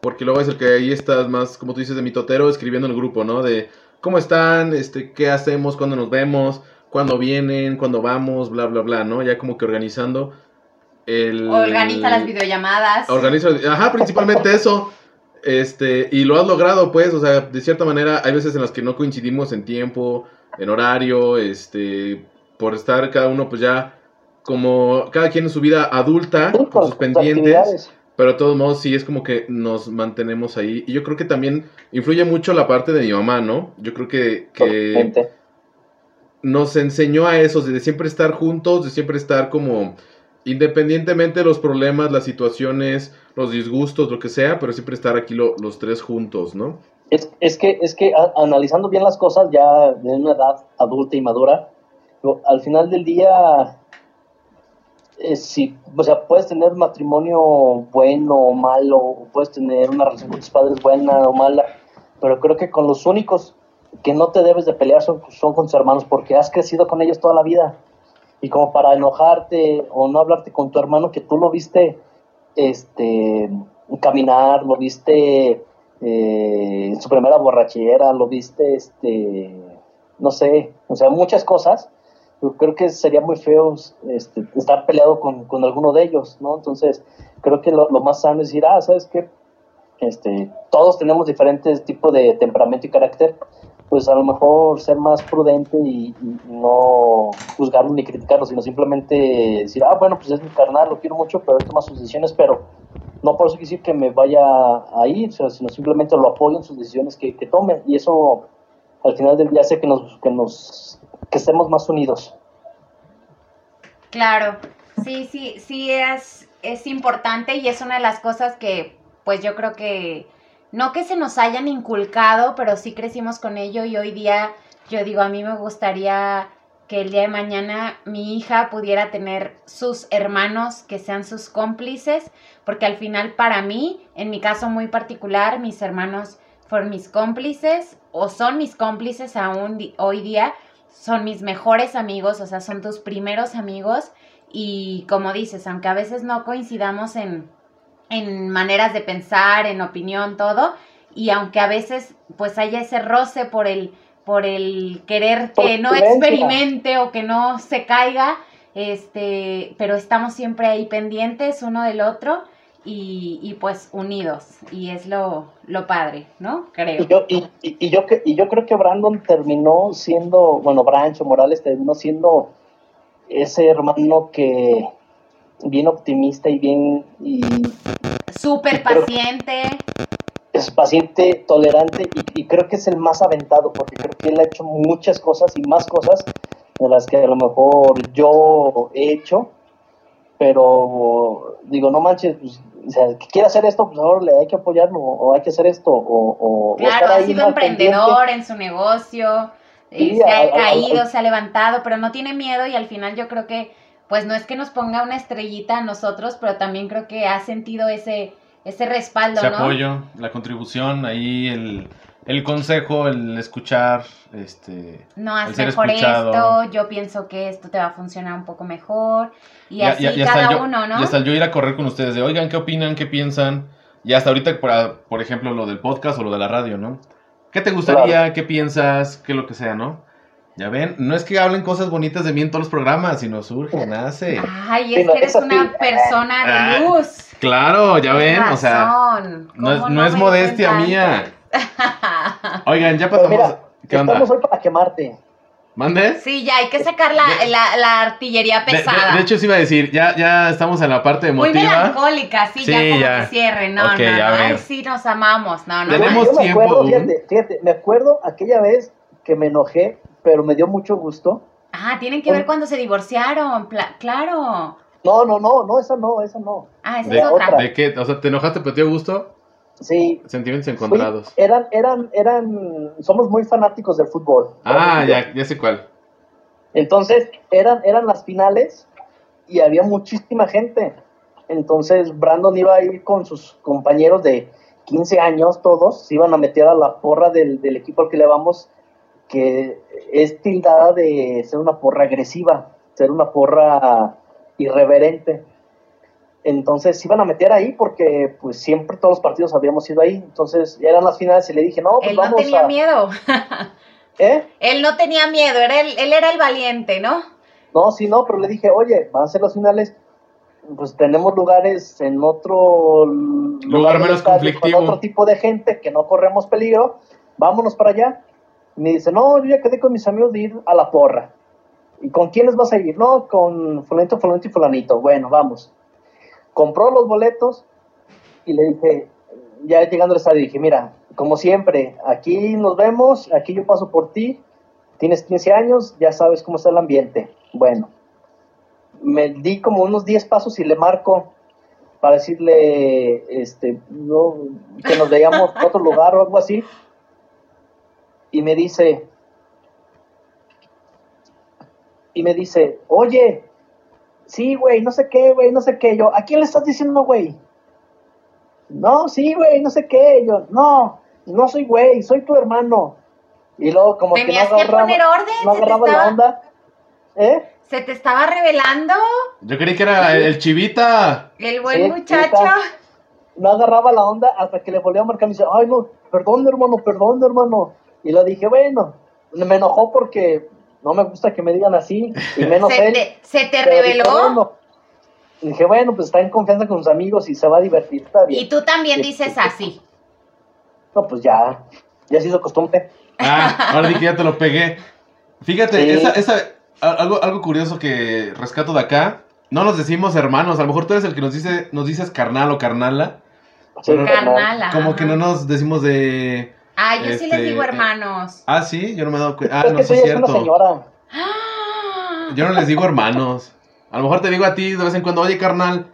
Porque luego es el que ahí estás más, como tú dices, de mitotero, escribiendo en el grupo, ¿no? De cómo están, este, qué hacemos, cuándo nos vemos, cuándo vienen, cuándo vamos, bla, bla, bla, ¿no? Ya como que organizando el... Organiza las videollamadas. Organiza, ajá, principalmente eso. Este, y lo has logrado, pues, o sea, de cierta manera, hay veces en las que no coincidimos en tiempo, en horario, este, por estar cada uno, pues ya, como cada quien en su vida adulta, Sí, con sus pendientes, pero de todos modos, sí es como que nos mantenemos ahí. Y yo creo que también influye mucho la parte de mi mamá, ¿no? Yo creo que, que Totalmente. Nos enseñó a eso, de siempre estar juntos, de siempre estar como independientemente de los problemas, las situaciones, los disgustos, lo que sea, pero siempre estar aquí lo- los tres juntos, ¿no? Es, es que, es que analizando bien las cosas ya de una edad adulta y madura, al final del día, eh, si, o sea, puedes tener matrimonio bueno o malo, puedes tener una relación con tus padres buena o mala, pero creo que con los únicos que no te debes de pelear son, son con tus hermanos, porque has crecido con ellos toda la vida. Y como para enojarte o no hablarte con tu hermano que tú lo viste este caminar, lo viste eh, en su primera borrachera, lo viste, este, no sé, o sea, muchas cosas. Yo creo que sería muy feo este, estar peleado con, con alguno de ellos, ¿no? Entonces, creo que lo, más sano es decir, ah, ¿sabes qué? Este, todos tenemos diferentes tipos de temperamento y carácter, pues a lo mejor ser más prudente y, no juzgarlo ni criticarlo, sino simplemente decir, ah, bueno, pues es mi carnal, lo quiero mucho, pero él toma sus decisiones, pero no por eso quiere decir que me vaya a ir, sino simplemente lo apoyo en sus decisiones que, que tome, y eso al final del día hace que nos, que nos, que estemos más unidos. Claro, sí, sí, sí es, es importante y es una de las cosas que pues yo creo que no que se nos hayan inculcado, pero sí crecimos con ello y hoy día yo digo, a mí me gustaría que el día de mañana mi hija pudiera tener sus hermanos que sean sus cómplices, porque al final para mí, en mi caso muy particular, mis hermanos fueron mis cómplices o son mis cómplices aún hoy día, son mis mejores amigos, o sea, son tus primeros amigos y como dices, aunque a veces no coincidamos en, en maneras de pensar, en opinión, todo, y aunque a veces pues haya ese roce por el, por el querer que no experimente o que no se caiga, este, pero estamos siempre ahí pendientes uno del otro y, y pues unidos. Y es lo, lo padre, ¿no? Creo. Y yo, y, y- yo, que- y yo creo que Brandon terminó siendo, bueno, Brancho Morales terminó siendo ese hermano que bien optimista y bien y Súper paciente. es paciente, tolerante y, y creo que es el más aventado porque creo que él ha hecho muchas cosas y más cosas de las que a lo mejor yo he hecho, pero digo, no manches, pues, o sea, que quiere hacer esto, pues ahora le hay que apoyarlo o hay que hacer esto o, Claro, ha sido al pendiente. emprendedor en su negocio, eh, Sí, se a- ha a- a- caído, se ha levantado, pero no tiene miedo y al final yo creo que, pues no es que nos ponga una estrellita a nosotros, pero también creo que ha sentido ese, ese respaldo, Ese ¿no? apoyo, la contribución, ahí el, el consejo, el escuchar, este... No, haz mejor escuchado. esto, yo pienso que esto te va a funcionar un poco mejor. Y ya- así ya- ya hasta cada yo- uno, ¿no? Y hasta yo ir a correr con ustedes de, oigan, ¿qué opinan? ¿Qué piensan? Y hasta ahorita, por, por ejemplo, lo del podcast o lo de la radio, ¿no? ¿Qué te gustaría? ¿Qué piensas? ¿Qué lo que sea, no? Ya ven, no es que hablen cosas bonitas de mí en todos los programas, sino surge, nace. Ay, es que eres una persona Ah, de luz. Claro, ya ven, o sea, razón. no es, ¿Cómo no es modestia mía. Oigan, ya Pero pasamos. mira, ¿Qué onda? estamos hoy para quemarte. ¿Mande? Sí, ya hay que sacar la, De- la, la artillería De, de- pesada. de hecho, sí iba a decir, ya, ya estamos en la parte Muy emotiva. melancólica, sí, ya Sí, como ya. que cierre. No, no, no. Ay, sí, nos amamos. No, no. Tenemos yo me tiempo acuerdo, fíjate, fíjate, me acuerdo aquella vez que me enojé, pero me dio mucho gusto. Ah, tienen que ver cuando se divorciaron. pla- claro. No, no, no, no, esa no, esa no. Ah, esa ¿De, es otra. ¿De qué? O sea, ¿te enojaste pero te dio gusto? Sí, Sentimientos fui- encontrados. eran, eran, eran, somos muy fanáticos del fútbol. Ah, ya, ya sé cuál. Entonces, eran, eran las finales y había muchísima gente. Entonces, Brandon iba a ir con sus compañeros de 15 años, todos, se iban a meter a la porra del, del equipo al que le vamos, que es tildada de ser una porra agresiva, ser una porra irreverente. Entonces se iban a meter ahí porque pues siempre todos los partidos habíamos ido ahí. Entonces eran las finales y le dije, no, pues Él no vamos tenía a... miedo. ¿Eh? Él no tenía miedo, era el- él era el valiente, ¿no? No, sí, no, pero le dije, oye, van a ser las finales, pues tenemos lugares en otro lugar menos conflictivo. Con otro tipo de gente que no corremos peligro, vámonos para allá. Me dice, no, yo ya quedé con mis amigos de ir a la porra. ¿Y con quiénes vas a ir? No, con fulanito, fulanito y fulanito. Bueno, vamos. Compró los boletos y le dije, ya llegando al estadio, dije, mira, como siempre, aquí nos vemos, aquí yo paso por ti, tienes 15 años, ya sabes cómo está el ambiente. Bueno, me di como unos 10 pasos y le marco para decirle este, no, que nos veíamos en otro lugar o algo así. Y me dice, y me dice, oye, sí, güey, no sé qué, güey, no sé qué. Yo, ¿a quién le estás diciendo, güey? No, sí, güey, no sé qué. Yo, no, no soy güey, soy tu hermano. Y luego como Tenías que no que agarraba, poner orden, no la onda. ¿Eh? Se te estaba revelando Yo creí que era el, chivita. el buen Sí, muchacho. No agarraba la onda hasta que le volvió a marcar y dice, ay no, perdón hermano, perdón hermano. Y le dije, bueno, me enojó porque no me gusta que me digan así, y menos Se él. te, se te Pero dije, reveló. bueno. Y dije, bueno, pues está en confianza con sus amigos y se va a divertir, está bien. Y tú también dices así. No, pues ya, ya se hizo costumbre. Ah, ahora di que ya te lo pegué. Fíjate, Sí. esa, esa, algo, algo curioso que rescato de acá. No nos decimos hermanos, a lo mejor tú eres el que nos dice, nos dices carnal o carnala. Sí, Pero-. Carnala. Como que no nos decimos de. Ah, yo sí les este, digo eh, hermanos. Ah, sí, yo no me he dado cuenta. Ah, es no, que sí tú es cierto. señora. ¡Ah! Yo no les digo hermanos. A lo mejor te digo a ti de vez en cuando, oye, carnal.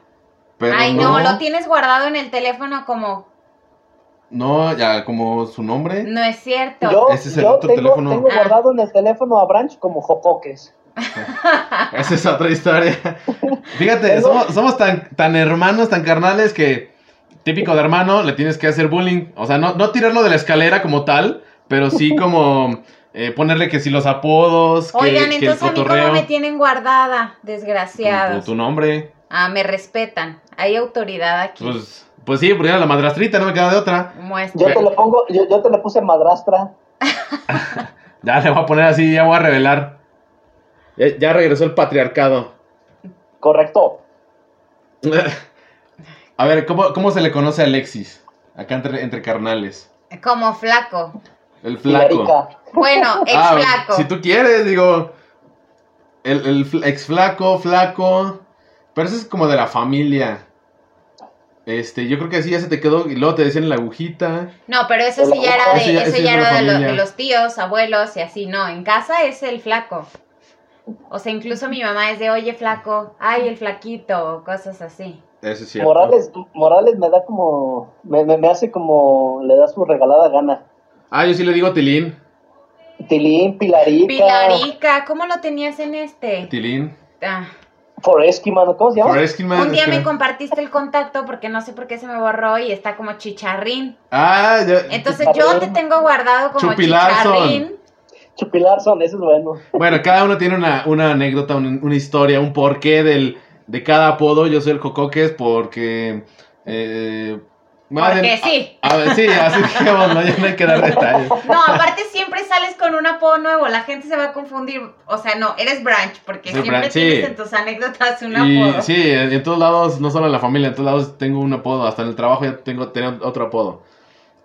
Pero Ay, no, no, lo tienes guardado en el teléfono como, No, ya como su nombre. no es cierto. Yo, Ese es el yo otro tengo, teléfono. tengo Ah. guardado en el teléfono a Branch como jocoques. Esa es otra historia. Fíjate, somos, somos tan, tan hermanos, tan carnales que típico de hermano le tienes que hacer bullying. O sea, no, no tirarlo de la escalera como tal, pero sí como eh, ponerle que si los apodos, que, Oigan, que el entonces a mí cotorreo. cómo me tienen guardada, tu, desgraciados. tu nombre. Ah, me respetan. Hay autoridad aquí. Pues, pues sí, porque era la madrastrita, no me queda de otra. Muestra. Yo te le pongo, yo, yo te le puse madrastra. Ya le voy a poner así, ya voy a revelar. Ya, ya regresó el patriarcado. Correcto. A ver, ¿cómo, cómo se le conoce a Alexis? Acá entre, entre carnales. Como flaco. El flaco. Bueno, Ah, flaco. Si tú quieres, digo. El, el ex flaco, flaco. Pero eso es como de la familia. Este, yo creo que así ya se te quedó. Y luego te decían la agujita. No, pero eso sí ya era de, Eso ya- eso eso era de, lo- de los tíos, abuelos y así, no, en casa es el flaco. O sea, incluso mi mamá es de, oye, flaco, ay, el flaquito, o cosas así. Eso es cierto. Morales, Morales me da como, me, me, me hace como, le da su regalada gana. Ah, yo sí le digo Tilín. Tilín, Pilarica, Pilarica, ¿cómo lo tenías en este? Tilín. Ah, Foresquiman, ¿cómo se llama? Foreskinman, un día me espera. compartiste el contacto porque no sé por qué se me borró y está como chicharrín. Ah, ya. Entonces yo te tengo guardado como Chupi Larson. chicharrín. Chupilarson, ese es bueno. Bueno, cada uno tiene una, una anécdota, un- una historia, un porqué del, de cada apodo. Yo soy el Jocoques porque. Eh, Porque sí. A ver, sí, así no, ya no hay que dar detalles. No, aparte siempre sales con un apodo nuevo, la gente se va a confundir. O sea, no, eres Branch, porque Soy siempre Branch, sí. tienes en tus anécdotas un Y apodo. sí, en, todos lados, no solo en la familia, en todos lados tengo un apodo. Hasta en el trabajo ya tengo, tenía otro apodo.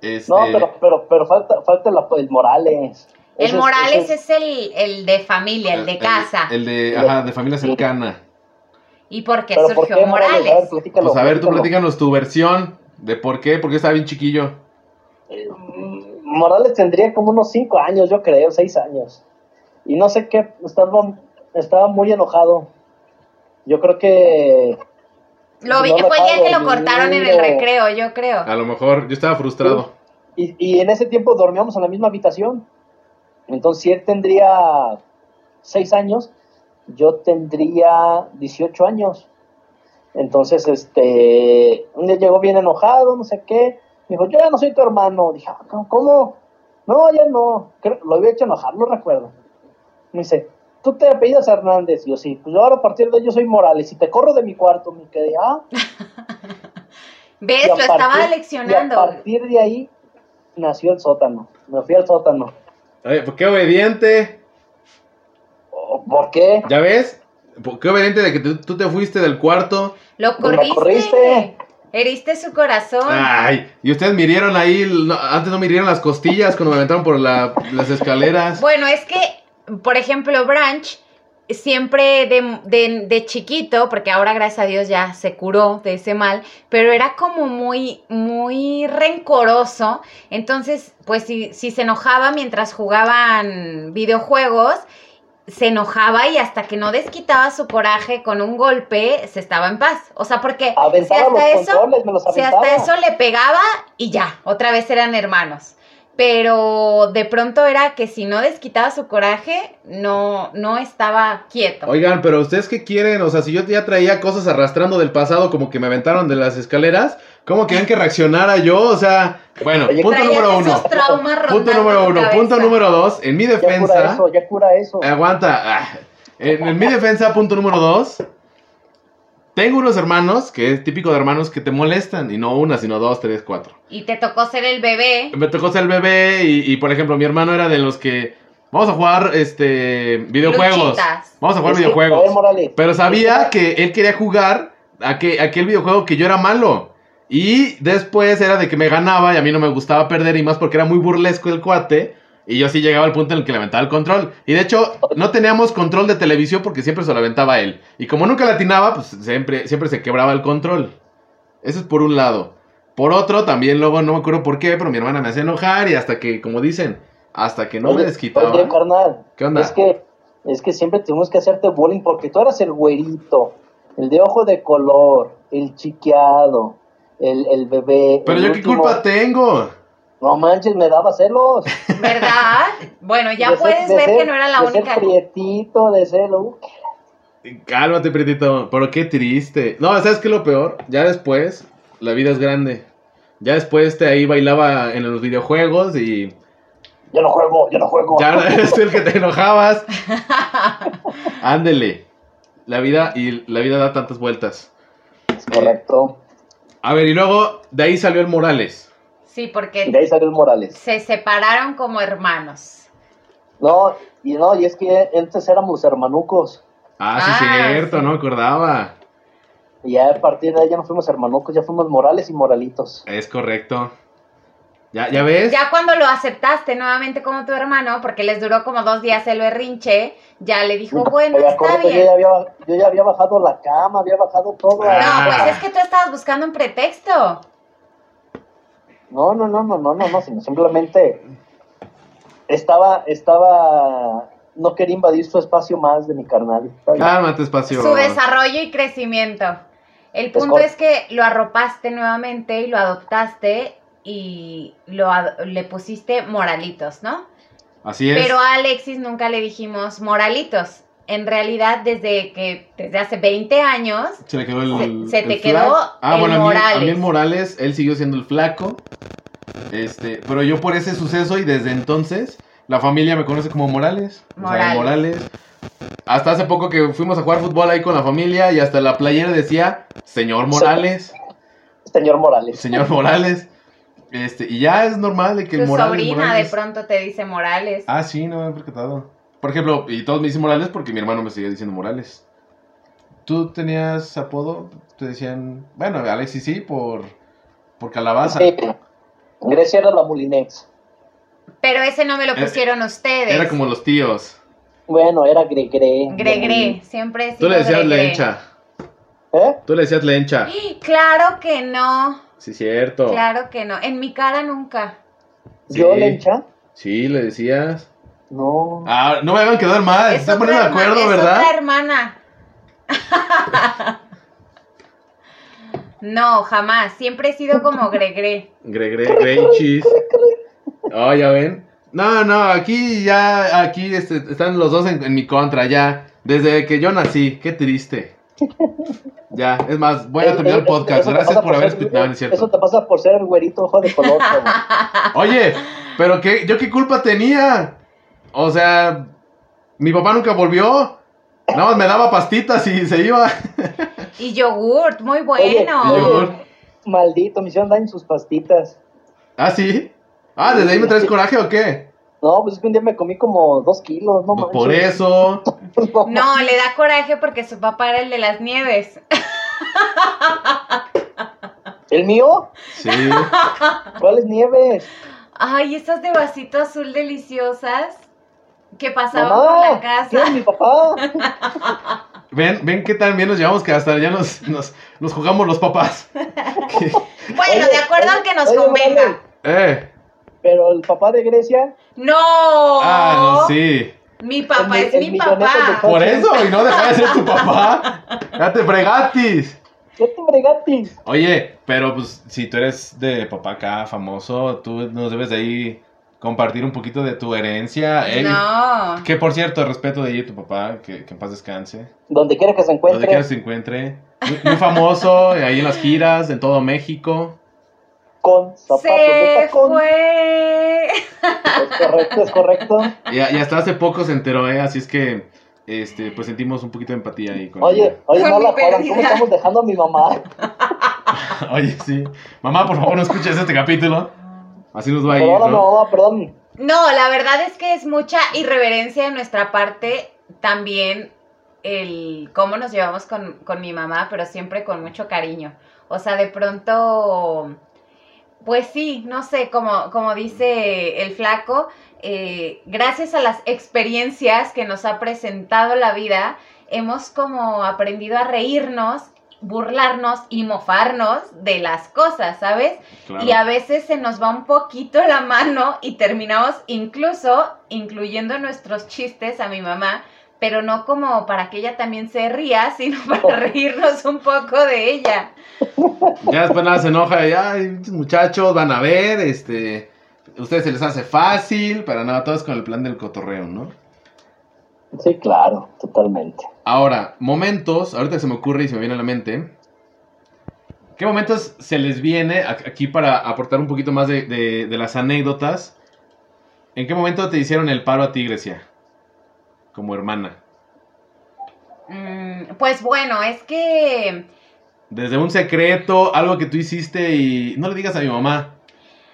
Este, No, pero, pero, pero falta, falta el, el Morales. El Ese Morales ese es el, el de familia, el de casa. El, de, ajá, de familia cercana. ¿Y por qué Pero ¿por surgió qué Morales? A ver, Pues a ver, tú platícanos tu versión de por qué, porque estaba bien chiquillo. Mm, Morales tendría como unos 5 años, yo creo, 6 años. Y no sé qué, estaba, estaba muy enojado. Yo creo que Lo vi, No fue el día que lo cortaron en el recreo, yo creo. A lo mejor yo estaba frustrado. Y, y en ese tiempo dormíamos en la misma habitación. Entonces, si él tendría 6 años, yo tendría 18 años. Entonces, este, un día llegó bien enojado, no sé qué. Me dijo, yo ya no soy tu hermano. Dije, "Ah, ¿cómo-. No, ya no. Creo- lo había hecho enojar, no recuerdo. Me dice, tú te apellidas Hernández. Y yo, sí, pues yo ahora a partir de hoy yo soy Morales. Y te corro de mi cuarto. Me quedé, ah. ¿Ves? Lo estaba leccionando. Y a partir de ahí nació el sótano. Me fui al sótano. Oye, pues qué obediente. ¿Por qué? ¿Ya ves? Pues Qué obediente de que tú, tú te fuiste del cuarto. Lo Pues corriste. lo corriste. Heriste su corazón. Ay, y ustedes mirieron ahí, no, antes no mirieron las costillas cuando me aventaron por la- las escaleras. Bueno, es que, por ejemplo, Branch siempre de, de, de chiquito, porque ahora gracias a Dios ya se curó de ese mal, pero era como muy, muy rencoroso. Entonces, pues si, si se enojaba mientras jugaban videojuegos, se enojaba y hasta que no desquitaba su coraje con un golpe, se estaba en paz. O sea, porque si Aventaba los hasta eso, controles, me los si hasta eso le pegaba y ya, otra vez eran hermanos. Pero de pronto era que si no desquitaba su coraje, no, no estaba quieto. Oigan, pero ¿ustedes qué quieren? O sea, si yo ya traía cosas arrastrando del pasado como que me aventaron de las escaleras, ¿cómo querían que reaccionara yo? O sea, bueno, Oye, punto número uno. Punto número uno. Punto número dos. En mi Ya cura defensa... eso, ya cura eso. Aguanta. ah, En, en mi defensa, punto número dos. Tengo unos hermanos, que es típico de hermanos que te molestan. Y no una, sino dos, tres, cuatro. Y te tocó ser el bebé. Me tocó ser el bebé y, y, por ejemplo, mi hermano era de los que... Vamos a jugar este videojuegos. Luchitas. Vamos a jugar videojuegos. Pero sabía que- él quería jugar a que, aquel videojuego que yo era malo. Y después era de que me ganaba y a mí no me gustaba perder y más porque era muy burlesco el cuate. Y yo sí llegaba al punto en el que le aventaba el control. Y de hecho, no teníamos control de televisión porque siempre se lo aventaba él. Y como nunca latinaba, pues siempre, siempre se quebraba el control. Eso es por un lado. Por otro, también luego no me acuerdo por qué, pero mi hermana me hacía enojar y hasta que, como dicen, hasta que no me Oye, desquitaba. Oye, carnal, ¿Qué onda? Es que, es que siempre tenemos que hacerte bullying porque tú eras el güerito, el de ojo de color, el chiqueado, el, el bebé. Pero el yo qué culpa tengo. No manches, me daba celos. ¿Verdad? Bueno, ya De puedes de ver ser- que no era la de única. Ser prietito, de uh, Cálmate, Prietito. Pero qué triste. No, ¿sabes qué es lo peor? Ya después, la vida es grande. Ya después te ahí bailaba en los videojuegos y Yo no juego, yo no juego. ya eres tú el que te enojabas. Ándele. La vida y la vida da tantas vueltas. Es correcto. A ver, y luego de ahí salió el Morales. Sí, Y de porque ahí salió el Morales. se separaron como hermanos. No, y no, y es que antes éramos hermanucos. Ah, sí, Ah, cierto, sí. no me acordaba. Y ya a partir de ahí ya no fuimos hermanucos, ya fuimos morales y moralitos. Es correcto. ¿Ya, ya ves? Ya cuando lo aceptaste nuevamente como tu hermano, porque les duró como dos días el berrinche, ya le dijo, bueno, está yo, bien. ya había, yo ya había bajado la cama, había bajado todo. Ah. No, pues es que tú estabas buscando un pretexto. No, no, no, no, no, no, no, sino simplemente estaba, estaba, no quería invadir su espacio más de mi carnal. Cálmate, espacio. Su desarrollo y crecimiento. El punto es que lo arropaste nuevamente y lo adoptaste y lo le pusiste moralitos, ¿no? Así es. Pero a Alexis nunca le dijimos moralitos. En realidad, desde que desde hace 20 años, Se le quedó el. Se- se te quedó. Ah, el bueno, a mí, a mí Morales. el Morales, él siguió siendo el flaco. Este, pero yo por ese suceso y desde entonces, la familia me conoce como Morales. O sea, Morales. Morales. Hasta hace poco que fuimos a jugar fútbol ahí con la familia y hasta la playera decía Señor Morales. Señor Morales. Señor Morales. Este, y ya es normal de que el tu Morales. sobrina Morales- de pronto te dice Morales. Ah, sí, no me he percatado. Por ejemplo, y todos me dicen Morales porque mi hermano me seguía diciendo Morales. ¿Tú tenías apodo? Te decían, bueno, Alexis sí, por, por calabaza. Sí. Grecia era la Mulinex. Pero ese no me lo Eh, pusieron ustedes. Era como los tíos. Bueno, era Gregre. Gregre, siempre he Tú le decías Gregre. lencha. ¿Eh? Tú le decías lencha. Claro que no, Sí, cierto. claro que no. En mi cara nunca. Sí. ¿Yo, Lencha? Sí, le decías. No. Ah, no me hagan quedar mal. Se Es están poniendo de acuerdo, es ¿verdad? otra hermana. no, jamás. Siempre he sido como Gregre. Gregre, Greichis. Oh, ya ven. No, no, aquí ya, aquí este, están los dos en, en mi contra, ya. Desde que yo nací, qué triste. Ya, es más, voy a terminar el Eh, Eso- podcast. eso Gracias por haber escuchado, no es Eso cierto. te pasa por ser el güerito ojo de color. Oye, pero qué, yo qué culpa tenía. O sea, mi papá nunca volvió. Nada más me daba pastitas y se iba. Y yogurt, muy Oye, bueno. Yogur. Maldito, me hicieron daño en sus pastitas. ¿Ah, sí? Ah, ¿desde ahí me traes coraje o qué? No, pues es que un día me comí como dos kilos, no Pues manches. por eso. No, No, le da coraje porque su papá era el de las nieves. ¿El mío? Sí. ¿Cuáles nieves? Ay, esas de vasito azul deliciosas que pasaban Mamá, por la ¿quién es casa. mi papá? Ven, ven qué tan bien nos llevamos que hasta ya nos, nos, nos jugamos los papás. Que- Bueno, Oye, de acuerdo oye, al que nos oye, convenga. eh. Pero el papá de Grecia, No. Ah, no, sí. Mi papá El- es el mi papá. Por eso, y no deja de ser tu papá. Ya te fregatis. ¿qué te bregatis? Oye, pero pues si tú eres de papá acá famoso, tú nos debes de ahí compartir un poquito de tu herencia. eh. No. Que por cierto, respeto de ella tu papá, que, que en paz descanse. Donde quiera que se Donde encuentre. quiera que se encuentre. Muy, muy famoso, ahí en las giras, en todo México. Con zapatos de Se tacón. fue. Es correcto, es correcto. Y, y hasta hace poco se enteró, ¿eh? Así es que, este, pues sentimos un poquito de empatía ahí con Oye, ella. oye, no la ¿cómo estamos dejando a mi mamá? Oye, sí. Mamá, por favor, no escuches este capítulo. Así nos va a ir, Perdóname, ¿no? mamá, perdón. No, la verdad es que es mucha irreverencia de nuestra parte también el cómo nos llevamos con, con mi mamá, pero siempre con mucho cariño. O sea, de pronto, pues sí, no sé, como, como dice el flaco, eh, gracias a las experiencias que nos ha presentado la vida, hemos como aprendido a reírnos, burlarnos y mofarnos de las cosas, ¿sabes? Claro. Y a veces se nos va un poquito la mano y terminamos incluso incluyendo nuestros chistes a mi mamá, pero no como para que ella también se ría, sino para reírnos un poco de ella. Ya después nada se enoja y, ay, pinches muchachos, van a ver, este, ustedes se les hace fácil, pero nada, todo es con el plan del cotorreo, ¿no? Sí, claro, totalmente. Ahora, momentos, ahorita se me ocurre y se me viene a la mente. ¿Qué momentos se les viene aquí para aportar un poquito más de, de- de las anécdotas? ¿En qué momento te hicieron el paro a ti, Grecia? Como hermana. Mm, pues bueno, es que, Desde un secreto, algo que tú hiciste y no le digas a mi mamá.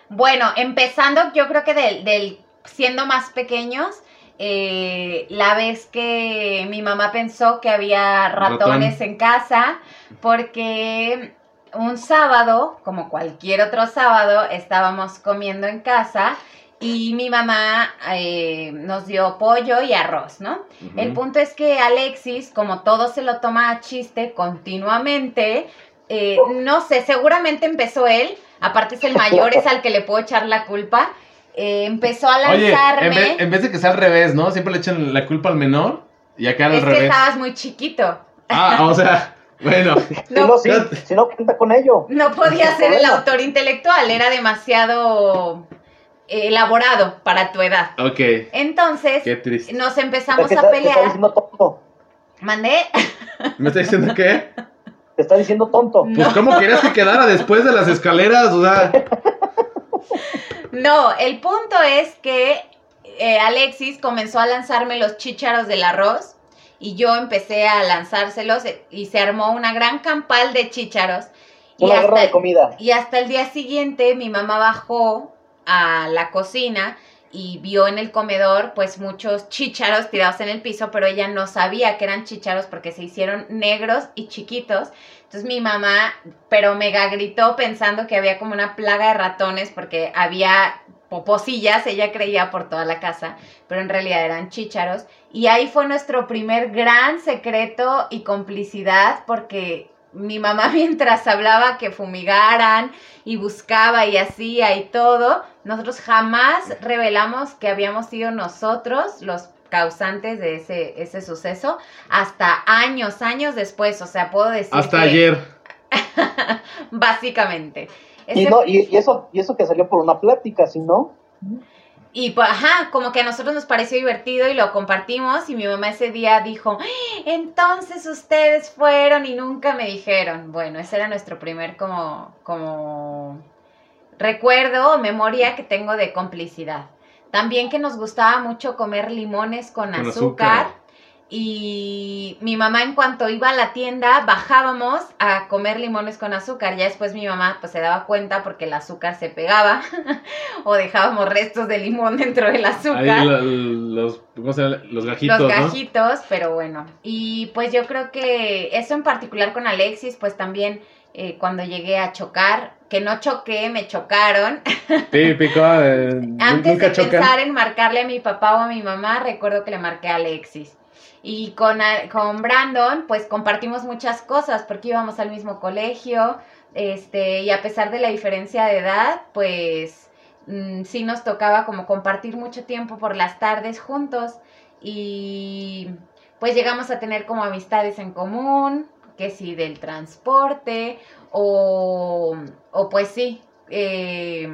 bueno, empezando yo creo que del, del siendo más pequeños, eh, la vez que mi mamá pensó que había ratones Ratón. en casa, porque un sábado, como cualquier otro sábado, estábamos comiendo en casa y mi mamá eh, nos dio pollo y arroz, ¿no? El punto es que Alexis, como todo se lo toma a chiste continuamente, eh, no sé, seguramente empezó él, aparte es el mayor, es al que le puedo echar la culpa, eh, empezó a Oye, lanzarme. en vez, en vez de que sea al revés, ¿no? Siempre le echan la culpa al menor y acá al es que revés. estabas muy chiquito. Ah, o sea, bueno. Si No, no, sí, si no cuenta con ello. no podía ser el autor intelectual, era demasiado elaborado para tu edad. Ok. Entonces, Qué triste. nos empezamos a está- te está pelear. diciendo tonto. ¿Mandé? ¿Me está diciendo qué? Te está diciendo tonto. Pues, No. ¿cómo querías que quedara después de las escaleras? O sea, No, el punto es que eh, Alexis comenzó a lanzarme los chícharos del arroz y yo empecé a lanzárselos y se armó una gran campal de chícharos. Y Una guerra de comida. y hasta el día siguiente mi mamá bajó a la cocina y vio en el comedor pues muchos chícharos tirados en el piso, pero ella no sabía que eran chícharos porque se hicieron negros y chiquitos. Entonces mi mamá, pero mega gritó pensando que había como una plaga de ratones porque había poposillas, ella creía por toda la casa, pero en realidad eran chícharos. Y ahí fue nuestro primer gran secreto y complicidad porque mi mamá mientras hablaba que fumigaran y buscaba y hacía y todo, nosotros jamás revelamos que habíamos sido nosotros los causantes de ese, ese suceso hasta años, años después, o sea, puedo decir hasta que- ayer. básicamente. Y, no, y, y eso, y eso que salió por una plática, si no, Y pues, ajá, como que a nosotros nos pareció divertido y lo compartimos y mi mamá ese día dijo, "¡Ah! entonces ustedes fueron y nunca me dijeron. Bueno, ese era nuestro primer como, como recuerdo o memoria que tengo de complicidad. También que nos gustaba mucho comer limones con, Con azúcar. azúcar. Y mi mamá en cuanto iba a la tienda bajábamos a comer limones con azúcar. Ya después mi mamá pues se daba cuenta porque el azúcar se pegaba o dejábamos restos de limón dentro del azúcar. Ahí lo- los, ¿cómo se llama? los gajitos, los ¿no? gajitos, pero bueno. Y pues yo creo que eso en particular con Alexis, pues también eh, cuando llegué a chocar, que no choqué, me chocaron. Típico, eh, Antes nunca de chocan. pensar en marcarle a mi papá o a mi mamá, recuerdo que le marqué a Alexis. Y con, con Brandon, pues compartimos muchas cosas porque íbamos al mismo colegio, este, y a pesar de la diferencia de edad, pues mm, sí nos tocaba como compartir mucho tiempo por las tardes juntos y pues llegamos a tener como amistades en común, que sí, del transporte o, o pues sí. eh,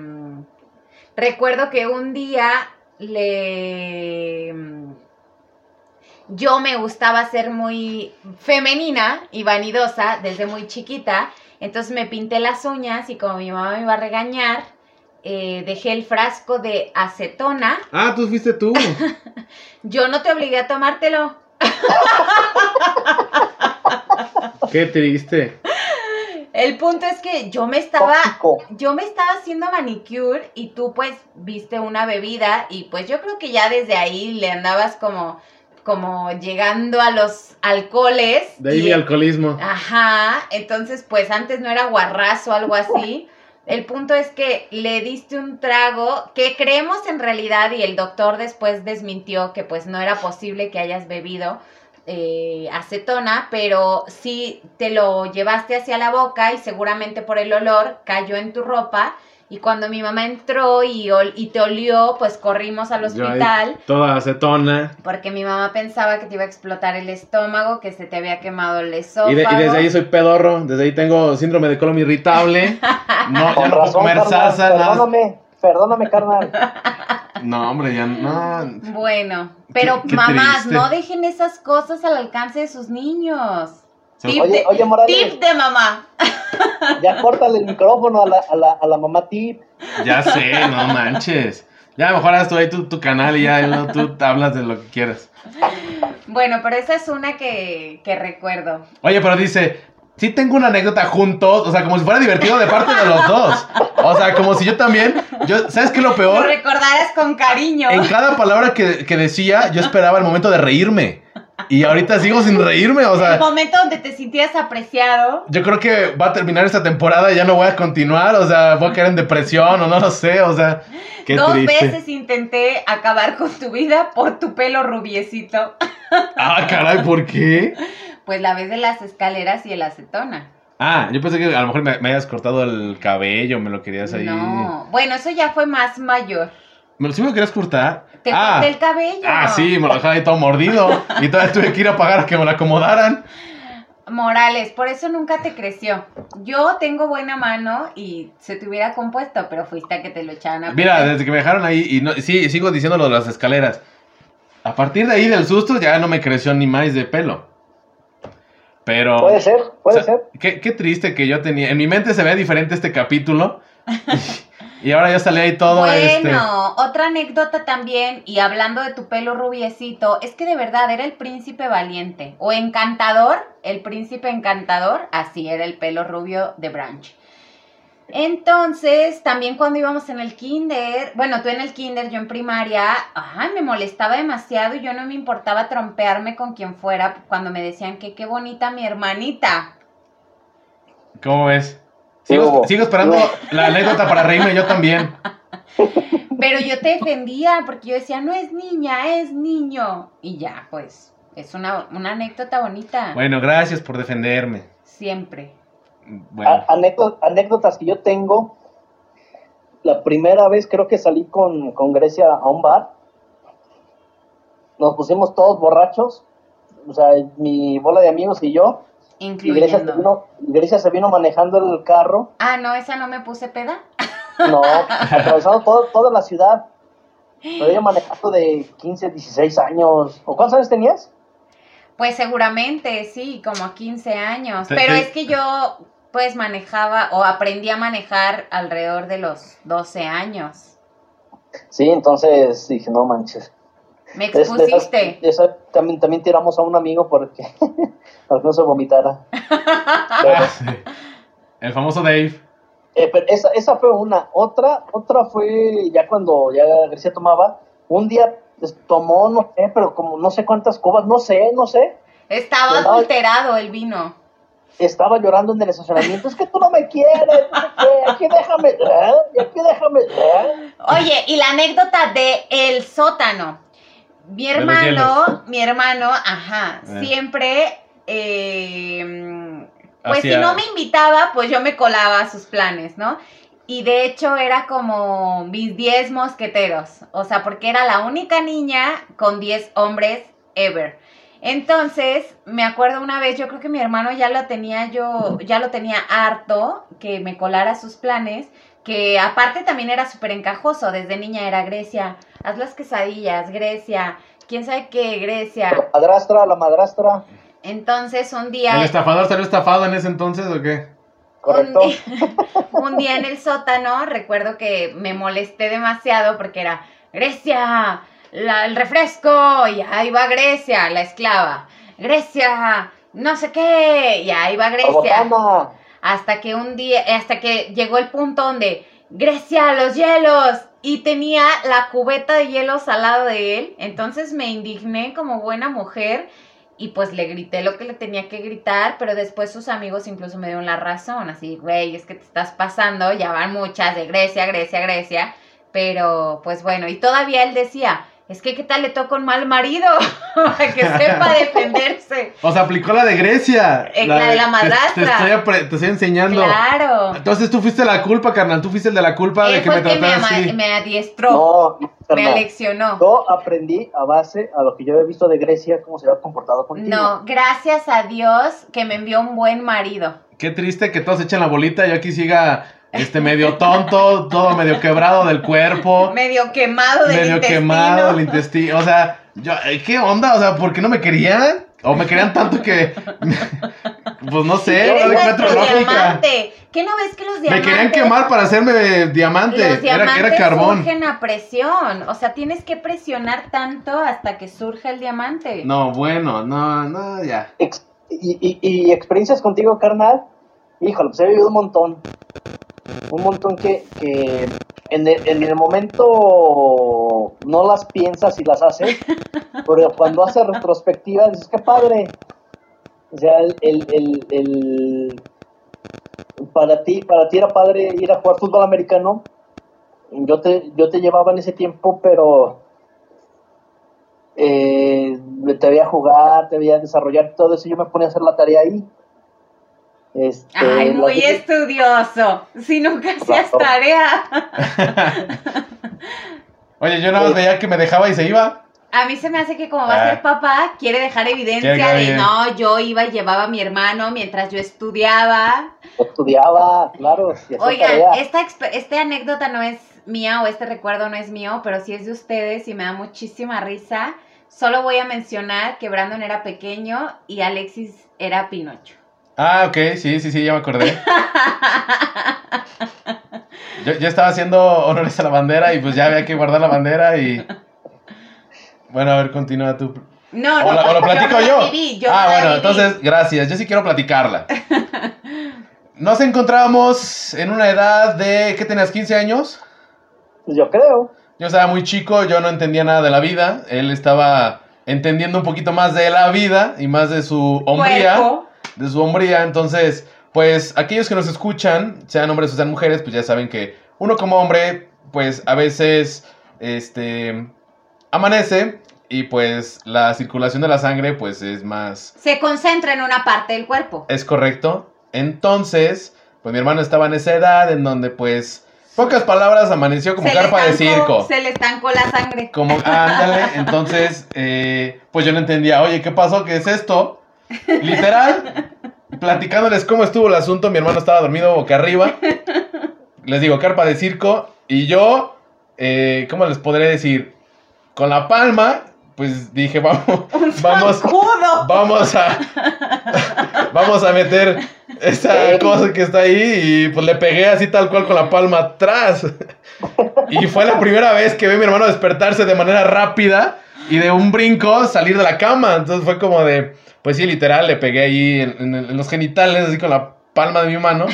recuerdo que un día le... Yo me gustaba ser muy femenina y vanidosa desde muy chiquita, entonces me pinté las uñas y como mi mamá me iba a regañar, eh, dejé el frasco de acetona. Ah, tú fuiste tú. Yo no te obligué a tomártelo. Qué triste. El punto es que yo me estaba tóxico. yo me estaba haciendo manicure y tú pues viste una bebida y pues yo creo que ya desde ahí le andabas como como llegando a los alcoholes. De ahí y- mi alcoholismo. Ajá, entonces pues antes no era guarrazo o algo así. El punto es que le diste un trago que creemos en realidad y el doctor después desmintió que pues no era posible que hayas bebido eh, acetona, pero sí te lo llevaste hacia la boca y seguramente por el olor cayó en tu ropa y cuando mi mamá entró y, ol- y te olió pues corrimos al hospital toda acetona. porque mi mamá pensaba que te iba a explotar el estómago, que se te había quemado el Y, esófago. de- y desde ahí soy pedorro. Desde ahí tengo síndrome de colon irritable. No, ya no puedo comer carnal, salsa. nada. perdóname, perdóname, carnal. No, hombre, ya no. Bueno, pero Qué- qué mamás, triste. no dejen esas cosas al alcance de sus niños. Tip, Oye, de, oye, Morales, tip de mamá. ya córtale el micrófono a la, a la, a la mamá tip. Ya sé, no manches. Ya mejor haz tú ahí tu, tu canal y ya tú hablas de lo que quieras. Bueno, pero esa es una que, que recuerdo. Oye, pero dice, sí tengo una anécdota juntos, o sea, como si fuera divertido de parte de los dos. O sea, como si yo también, yo, ¿sabes qué es lo Lo peor? recordaras con cariño. En cada palabra que, que decía, yo esperaba el momento de reírme. Y ahorita sigo sin reírme, o el sea, momento donde te sintieras apreciado. yo creo que va a terminar esta temporada y ya no voy a continuar, o sea, voy a caer en depresión o no lo sé, o sea, qué Dos triste. veces intenté acabar con tu vida por tu pelo rubiecito. Ah, caray, ¿por qué? Pues la vez de las escaleras y el acetona. Ah, yo pensé que a lo mejor me, me hayas cortado el cabello, me lo querías ahí. No, bueno, eso ya fue más mayor. ¿Me lo, sí me lo querías cortar? Te ah, corté el cabello. ah, sí, me lo dejaba ahí todo mordido. Y todavía tuve que ir a pagar a que me lo acomodaran. Morales, por eso nunca te creció. Yo tengo buena mano y se te hubiera compuesto, pero fuiste a que te lo echaran a Mira, perder. desde que me dejaron ahí, y no, sí, sigo diciendo lo de las escaleras. A partir de ahí del susto ya no me creció ni más de pelo. Pero. Puede ser, puede o sea, ser. Qué, qué triste que yo tenía. En mi mente se ve diferente este capítulo. y ahora ya salí ahí todo este. Bueno, otra anécdota también, y hablando de tu pelo rubiecito, es que de verdad era el príncipe valiente, o encantador, el príncipe encantador, así era el pelo rubio de Branch. Entonces, también cuando íbamos en el kinder, bueno, tú en el kinder, yo en primaria, ay, me molestaba demasiado y yo no me importaba trompearme con quien fuera cuando me decían que qué bonita mi hermanita. ¿Cómo ves? Sigo, esperando la anécdota para reírme yo también. Pero yo te defendía porque yo decía, no es niña, es niño. Y ya, pues, es una, una anécdota bonita. Bueno, gracias por defenderme. Siempre. Bueno, A- anécdo- anécdotas que yo tengo. La primera vez creo que salí con, con Grecia a un bar. Nos pusimos todos borrachos. O sea, mi bola de amigos y yo. Y Grecia, se Incluyendo. vino, Grecia se vino manejando el carro. Ah, no, esa no me puse peda. No, atravesando todo, toda la ciudad. Pero ella manejando de 15, 16 años. ¿O cuántos años tenías? Pues seguramente, sí, como a 15 años. Pero es que yo, pues, manejaba o aprendí a manejar alrededor de los 12 años. Sí, entonces dije, no manches. Me expusiste. esa- también, también tiramos a un amigo porque para que no se vomitara. Pero, sí. el famoso Dave. eh, pero esa, esa fue una. Otra, otra fue ya cuando ya Grecia tomaba. Un día pues, tomó, no sé, pero como no sé cuántas cubas, no sé, no sé. Estaba No. adulterado el vino. Estaba llorando en el estacionamiento. Es que tú no me quieres. Aquí déjame. ¿eh? Aquí déjame. ¿eh? Oye, y la anécdota de el sótano. Mi hermano, mi hermano, ajá, Eh. siempre, eh, pues si no me invitaba, pues yo me colaba a sus planes, ¿no? Y de hecho era como mis 10 mosqueteros, o sea, porque era la única niña con 10 hombres ever. Entonces, me acuerdo una vez, yo creo que mi hermano ya lo tenía yo, ya lo tenía harto que me colara sus planes, que aparte también era súper encajoso, desde niña era Grecia, haz las quesadillas, Grecia, quién sabe qué, Grecia. La madrastra, la madrastra. Entonces, un ¿El día... estafador salió estafado en ese entonces o qué? Correcto. Un día, un día en el sótano, recuerdo que me molesté demasiado porque era Grecia, la- el refresco, y ahí va Grecia, la esclava. Grecia, no sé qué, y ahí va La Grecia. Hasta que un día, hasta que llegó el punto donde Grecia, los hielos, y tenía la cubeta de hielos al lado de él. Entonces me indigné como buena mujer y pues le grité lo que le tenía que gritar, pero después sus amigos incluso me dieron la razón, así, güey, es que te estás pasando, ya van muchas de Grecia, Grecia, Grecia, pero pues bueno, y todavía él decía, es que qué tal le toca un mal marido, para que sepa defenderse. O sea, aplicó la de Grecia. Eh, la de la madrastra. Te, estoy, te estoy enseñando. Claro. Entonces tú fuiste la culpa, carnal. Tú fuiste el de la culpa de Él que fue me el que me, trataras así. me adiestró, No, me aleccionó. Yo aprendí a base a lo que yo he visto de Grecia, cómo se había comportado contigo. No, gracias a Dios que me envió un buen marido. Qué triste que todos echen la bolita y yo aquí siga este medio tonto, todo medio quebrado del cuerpo, Medio quemado del medio intestino. quemado el intestino. O sea, yo, eh, ¿qué onda? O sea, ¿por qué no me querían? O me querían tanto que. Pues no sé, no encuentro lógica. diamante. ¿Qué no ves que los Me diamantes... querían quemar para hacerme diamante. Los Era, diamantes era carbón. surgen a presión. O sea, tienes que presionar tanto hasta que surja el diamante. No, bueno, no, no, ya. Ex- y, y- y experiencias contigo, carnal, híjole, pues he vivido un montón. Un montón que, que en, el, en el momento no las piensas y las haces, pero cuando haces retrospectiva dices, qué padre. O sea, el, el, el, el- para ti, para ti era padre ir a jugar fútbol americano. Yo te, yo te llevaba en ese tiempo, pero eh, te veía jugar, te veía desarrollar todo eso, yo me ponía a hacer la tarea ahí. Este, Ay, muy estudioso. Si nunca hacías tarea. Oye, yo nada más veía que me dejaba y se iba. A mí se me hace que como va a Ah. ser papá, quiere dejar evidencia Quiere de bien. no, yo iba y llevaba a mi hermano mientras yo estudiaba. estudiaba, claro, Oigan, esta, esta anécdota no es mía o este recuerdo no es mío, pero sí es de ustedes y me da muchísima risa. Solo voy a mencionar que Brandon era pequeño y Alexis era Pinocho. Ah, ok, sí, sí, sí, ya me acordé. Yo, yo estaba haciendo honores a la bandera y pues ya había que guardar la bandera y... Bueno, a ver, continúa tú. No, ¿O, no, la- o lo platico la yo? viví, yo ah, la bueno, viví. entonces, gracias. Yo sí quiero platicarla. Nos encontrábamos en una edad de... ¿Qué tenías? ¿15 años? Pues yo creo. Yo estaba muy chico, yo no entendía nada de la vida. Él estaba entendiendo un poquito más de la vida y más de su hombría. Cuerpo. De su hombría. Entonces, pues aquellos que nos escuchan, sean hombres o sean mujeres, pues ya saben que uno como hombre, pues a veces, este, amanece y pues la circulación de la sangre, pues es más, Se concentra en una parte del cuerpo. es correcto. Entonces, pues mi hermano estaba en esa edad en donde, pues, pocas palabras, amaneció como Se carpa de circo. Se le estancó la sangre. Como, ándale, entonces, eh, pues yo no entendía, oye, ¿qué pasó? ¿Qué es esto? Literal, platicándoles cómo estuvo el asunto, mi hermano estaba dormido boca arriba. Les digo, carpa de circo, y yo, eh, ¿cómo les podré decir? Con la palma, pues dije, vamos, vamos, vamos a, vamos a meter esa cosa que está ahí, y pues le pegué así tal cual con la palma atrás. Y fue la primera vez que vi a mi hermano despertarse de manera rápida y de un brinco salir de la cama. Entonces fue como de, pues sí, literal, le pegué ahí en, en- en los genitales, así con la palma de mi mano.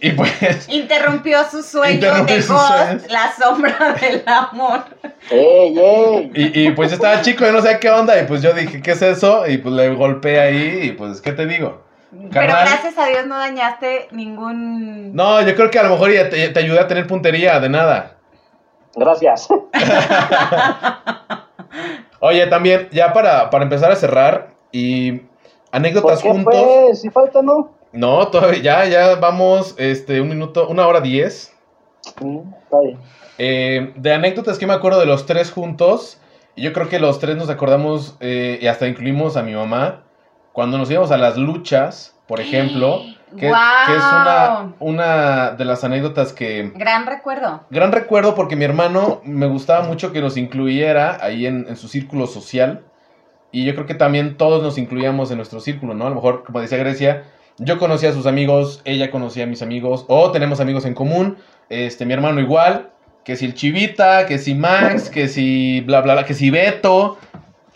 Y pues, Interrumpió su sueño Interrumpió de sus Ghost, sueños. la sombra del amor. ¡Ey, ey! y, y pues yo estaba chico, yo no sé qué onda. Y pues yo dije, ¿qué es eso? Y pues le golpeé ahí y pues, ¿qué te digo? Pero gracias a Dios no dañaste ningún... No, yo creo que a lo mejor ya te, te ayudé a tener puntería, de nada. Gracias. Oye, también, ya para, para empezar a cerrar y ¿Por anécdotas qué juntos. pues? Si falta, ¿no? No, todavía ya, ya vamos, este, un minuto, una hora diez. Mm, está bien. Eh, de anécdotas que me acuerdo de los tres juntos, y yo creo que los tres nos acordamos que y hasta incluimos a mi mamá, cuando nos íbamos a las luchas, por ejemplo, que, ¡Guau! que es una, una de las anécdotas que... Gran recuerdo. Gran recuerdo porque mi hermano me gustaba mucho que nos incluyera ahí en, en su círculo social. Y yo creo que también todos nos incluíamos en nuestro círculo, ¿no? A lo mejor, como decía Grecia, yo conocía a sus amigos, ella conocía a mis amigos, o tenemos amigos en común, este, mi hermano igual, que si el Chivita, que si Max, que si bla, bla, bla, que si Beto,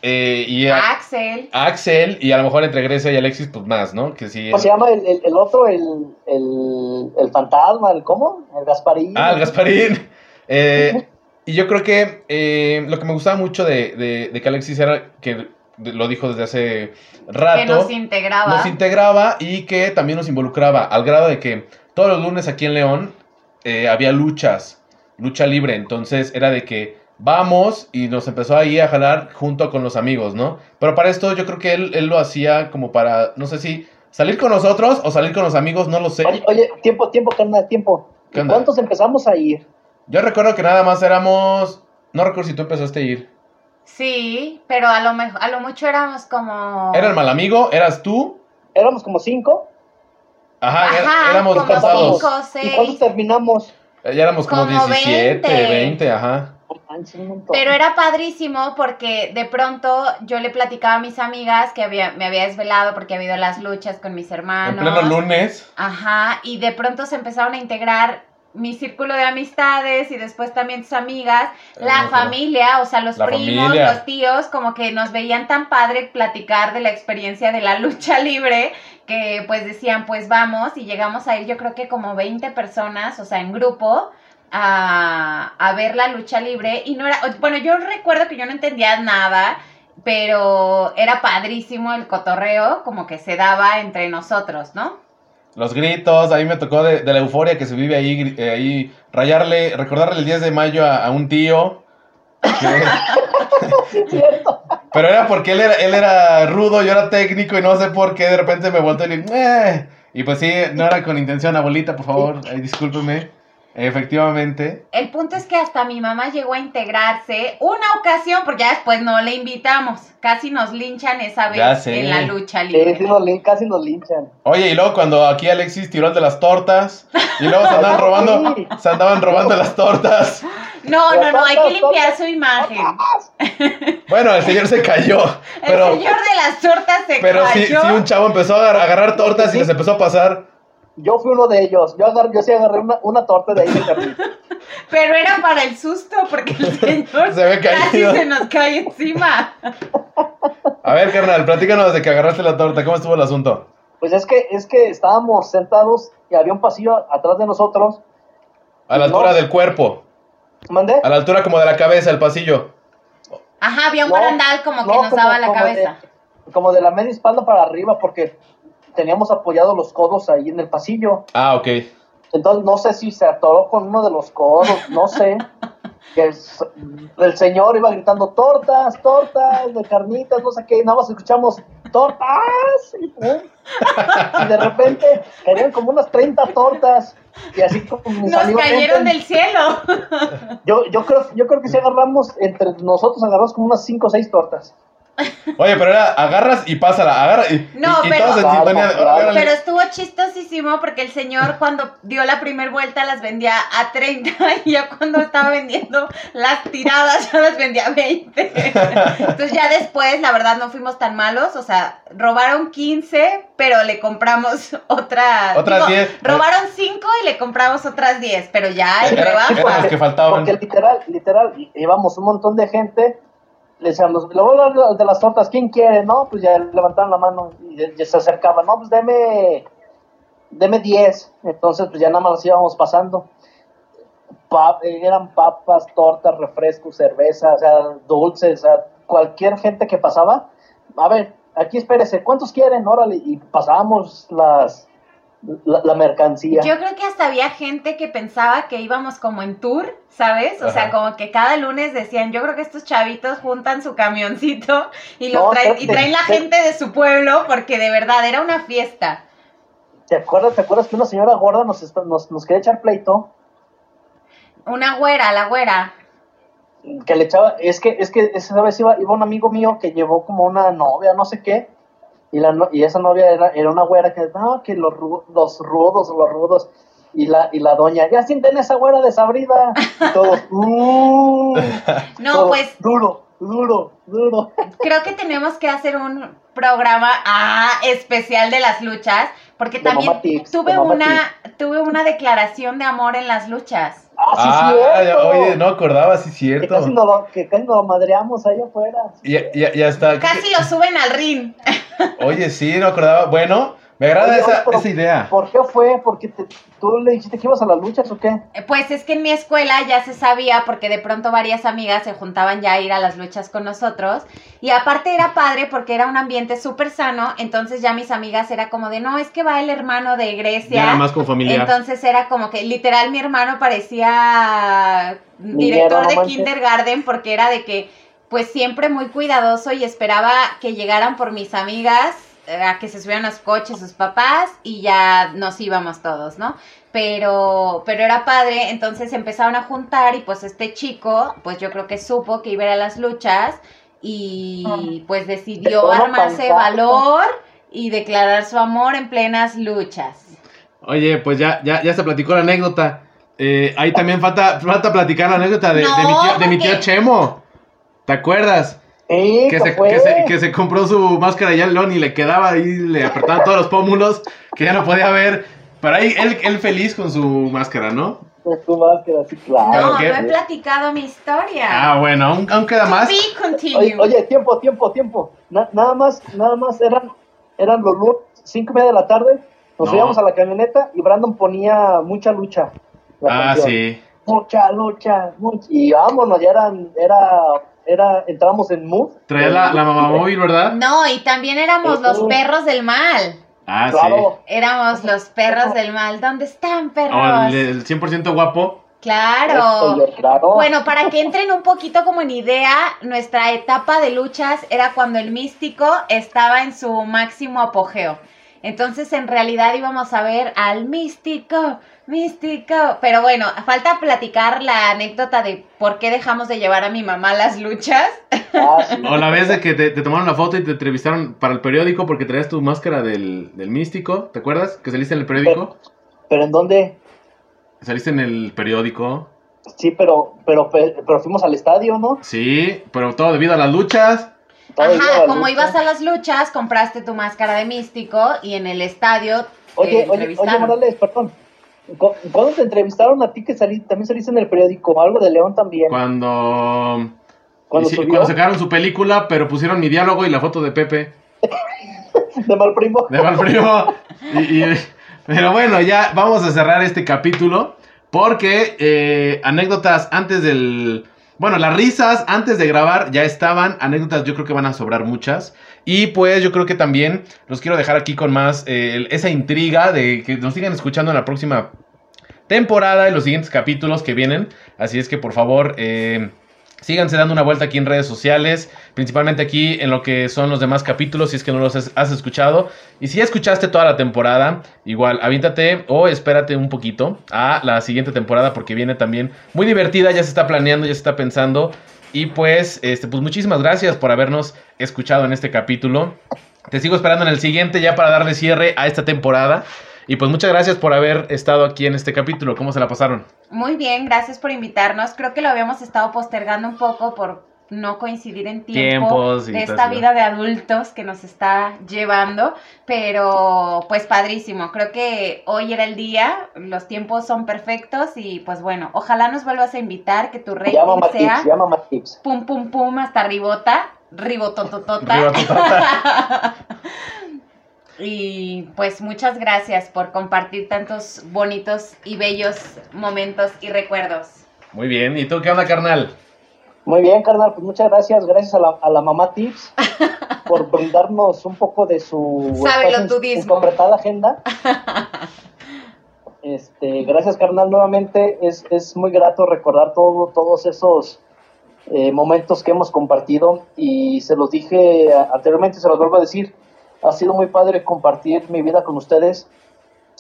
eh, y a- Axel. Axel, y a lo mejor entre Grecia y Alexis, pues más, ¿no? Que si... ¿Cómo se llama el, el, el otro? El, el, el fantasma, el cómo? El Gasparín. Ah, el Gasparín. Eh, y yo creo que eh, lo que me gustaba mucho de, de, de que Alexis era que lo dijo desde hace rato. Que nos integraba. nos integraba y que también nos involucraba, al grado de que todos los lunes aquí en León eh, había luchas, lucha libre, entonces era de que vamos y nos empezó ahí a jalar junto con los amigos, ¿no? Pero para esto yo creo que él, él lo hacía como para, no sé si salir con nosotros o salir con los amigos, no lo sé. Oye, oye, tiempo, tiempo, carnal, tiempo. ¿Qué ¿Y onda? ¿Cuántos empezamos a ir? Yo recuerdo que nada más éramos, no recuerdo si tú empezaste a ir. Sí, pero a lo, mejor, a lo mucho éramos como... Era el mal amigo, eras tú, ¿Éramos como cinco? ajá, Ajá, éramos como casados. cinco, ¿Y cuándo seis. terminamos? Ya éramos como, Como 17, 20. 20, ajá. Pero era padrísimo porque de pronto yo le platicaba a mis amigas que había, me había desvelado porque había habido las luchas con mis En hermanos. pleno lunes. Ajá, y de pronto se empezaron a integrar mi círculo de amistades y después también tus amigas, la no, familia, o sea, los La primos, familia. los tíos, como que nos veían tan padre platicar de la experiencia de la lucha libre que pues decían, pues vamos y llegamos a ir yo creo que como 20 personas, o sea, en grupo. A, a ver la lucha libre y no era, bueno, yo recuerdo que yo no entendía nada, pero era padrísimo el cotorreo como que se daba entre nosotros, ¿no? Los gritos, ahí me tocó de, de la euforia que se vive ahí, eh, ahí rayarle, recordarle el 10 de mayo a, a un tío. pero era porque él era, él era rudo, yo era técnico y no sé por qué de repente me volteé y le "Eh". Y pues sí, no era con intención, abuelita, por favor, eh, discúlpeme. Efectivamente. El punto es que hasta mi mamá llegó a integrarse una ocasión, porque ya después no le invitamos. Casi nos linchan esa Ya vez sé. en la lucha libre. sí nos lin- casi nos linchan. Oye, y luego cuando aquí Alexis tiró el de las tortas, y luego se andaban robando, Sí. se andaban robando las tortas. No, no, no, hay que limpiar su imagen. Bueno, el señor se cayó, El señor de las tortas se pero sí, cayó. sí, un chavo empezó a agar- agarrar tortas y les empezó a pasar. Yo fui uno de ellos. Yo, agar- yo sí agarré una, una torta de ahí de carnita. Pero era para el susto, porque el señor Se ve casi se nos cae encima. A ver, carnal, platícanos de que agarraste la torta, ¿cómo estuvo el asunto? Pues es que, es que estábamos sentados y había un pasillo atrás de nosotros. A la altura No. del cuerpo, ¿Mandé? a la altura como de la cabeza, el pasillo. Ajá, había un No, barandal como que no, nos como- daba la cabeza. De, como de la media espalda para arriba porque teníamos apoyados los codos ahí en el pasillo. Ah, ok. Entonces no sé si se atoró con uno de los codos, no sé. Que el, el señor iba gritando tortas, tortas, de carnitas, no sé qué, y nada más escuchamos tortas. Y, de repente caían como unas 30 tortas. Y así como Nos cayeron del cielo. Yo, yo creo, yo creo que si agarramos, entre nosotros agarramos como unas 5 o 6 tortas. Oye, pero era agarras y pásala, agarra y, No, y, y pero- todos en. Pero estuvo chistosísimo porque el señor cuando dio la primera vuelta las vendía a 30 y ya cuando estaba vendiendo las tiradas ya las vendía a 20. Entonces ya después, la verdad, no fuimos tan malos. O sea, robaron 15, pero le compramos otras... Otras 10. Robaron 5 y le compramos otras 10, pero ya eran los que faltaban. Porque literal, literal, íbamos un montón de gente. Le decíamos, le voy a hablar de- las tortas, ¿quién quiere? No, pues ya levantaban la mano y se acercaban. No, pues deme, deme 10. Entonces, pues ya nada más íbamos pasando. Pa- eh, eran papas, tortas, refrescos, cerveza, o sea, dulces, o sea, cualquier gente que pasaba. A ver, aquí espérese, ¿cuántos quieren? Órale, y pasábamos las, la, la mercancía. Yo creo que hasta había gente que pensaba que íbamos como en tour, ¿sabes? O sea, como que cada lunes decían, yo creo que estos chavitos juntan su camioncito y, los No, traen, y traen la gente de su pueblo porque de verdad era una fiesta. ¿Te acuerdas, ¿Te acuerdas que una señora gorda nos, nos, nos quería echar pleito? Una güera, la güera. que le echaba, es que, es que esa vez iba, iba un amigo mío que llevó como una novia, no sé qué, y, la, no- y esa novia era, era una güera que, no, que los, los rudos, los rudos, y la, y la doña, ya sienten esa güera desabrida, y todos, "Uh", No, todos, pues duro, duro, duro. creo que tenemos que hacer un programa ah, especial de las luchas porque también Tips, tuve una tuve una declaración de amor en las luchas. Ah, sí, Ah, cierto. oye, no acordaba, sí, que cierto. casi nos, lo- que casi lo madreamos ahí afuera. Y. Casi lo suben al ring. Oye, sí, no acordaba. Bueno, me agrada Oye, esa, oye, pero esa idea. ¿Por qué fue? ¿Porque te- tú le dijiste que ibas a las luchas o qué? Eh, Pues es que en mi escuela ya se sabía porque de pronto varias amigas se juntaban ya a ir a las luchas con nosotros y aparte era padre porque era un ambiente súper sano, entonces ya mis amigas era como de, no, es que va el hermano de Grecia. con familiar. Entonces era como que literal mi hermano parecía director de kindergarten porque era de que pues siempre muy cuidadoso y esperaba que llegaran por mis amigas a que se subieran los coches sus papás y ya nos íbamos todos, ¿no? Pero, pero era padre, entonces empezaron a juntar y pues este chico, pues yo creo que supo que iba a ir a las luchas y pues decidió armarse valor y declarar su amor en plenas luchas. Oye, pues ya, ya, ya se platicó la anécdota. Eh, ahí también falta, falta platicar la anécdota de, No, de mi tío, de mi tío Chemo. ¿Te acuerdas? Sí, Que ¿qué se, que, se, que se compró su máscara ya León y le quedaba ahí, le apretaban todos los pómulos, que ya no podía ver. Pero ahí él, él feliz con su máscara, ¿no? Con tu máscara, sí, claro. ¿Pero No, qué? no he platicado mi historia. Ah, bueno, aún, aún queda más. Continued. Oye, oye, tiempo, tiempo, tiempo. Na- nada más, nada más eran, eran los lunes, cinco y media de la tarde. Nos No. íbamos a la camioneta y Brandon ponía mucha lucha. Ah, canción. sí. Mucha lucha, mucha. Y vámonos, ya eran, era, era, entramos en mood. Traía la, la mamá móvil, ¿verdad? No, y también éramos los perros del mal. Ah, Claro. Éramos los perros del mal. ¿Dónde están, sí. Perros? el, el 100% guapo. Claro. Bueno, para que entren un poquito como en idea, nuestra etapa de luchas era cuando el místico estaba en su máximo apogeo. Entonces, en realidad íbamos a ver al místico, místico. Pero bueno, falta platicar la anécdota de por qué dejamos de llevar a mi mamá a las luchas. Ah, sí. O la vez de que te, te tomaron la foto y te entrevistaron para el periódico porque traías tu máscara del, del místico. ¿Te acuerdas? Que saliste en el periódico. Pero en dónde? Saliste en el periódico. Sí, pero, pero, pero fuimos al estadio, ¿no? Sí, pero todo debido a las luchas. Todo Ajá, la como lucha. ibas a las luchas, compraste tu máscara de místico y en el estadio te Oye, oye, oye. Morales, perdón. ¿Cu- ¿Cuándo te entrevistaron a ti que salí, también saliste en el periódico? Algo de León también. Cuando, Cuando sacaron su película, pero pusieron mi diálogo y la foto de Pepe. de mal primo. De Valprimo. Y- y- pero bueno, ya vamos a cerrar este capítulo. Porque eh, anécdotas antes del. Bueno, las risas antes de grabar ya estaban. Anécdotas yo creo que van a sobrar muchas. Y pues yo creo que también los quiero dejar aquí con más eh, esa intriga de que nos sigan escuchando en la próxima temporada, en los siguientes capítulos que vienen. Así es que por favor, eh, síganse dando una vuelta aquí en redes sociales, principalmente aquí en lo que son los demás capítulos, si es que no los has, has escuchado. Y si ya escuchaste toda la temporada, igual, avíntate o espérate un poquito a la siguiente temporada porque viene también muy divertida, ya se está planeando, ya se está pensando. Y pues, este, pues muchísimas gracias por habernos escuchado en este capítulo. Te sigo esperando en el siguiente ya para darle cierre a esta temporada. Y pues muchas gracias por haber estado aquí en este capítulo. ¿Cómo se la pasaron? Muy bien, gracias por invitarnos. Creo que lo habíamos estado postergando un poco por no coincidir en tiempo Tiempos de esta vida de adultos que nos está llevando, pero pues padrísimo. Creo que hoy era el día, los tiempos son perfectos y pues bueno, ojalá nos vuelvas a invitar, que tu rating sea tips, llama más tips. pum pum pum hasta ribota, ribotototota. Ribototota. y pues muchas gracias por compartir tantos bonitos y bellos momentos y recuerdos. Muy bien. ¿Y tú qué onda, carnal? Muy bien, carnal, pues muchas gracias. Gracias a la, a la mamá Tips por brindarnos un poco de su completada agenda. Este, gracias, carnal, nuevamente. Es, es muy grato recordar todo, todos esos eh, momentos que hemos compartido y se los dije anteriormente, se los vuelvo a decir. Ha sido muy padre compartir mi vida con ustedes,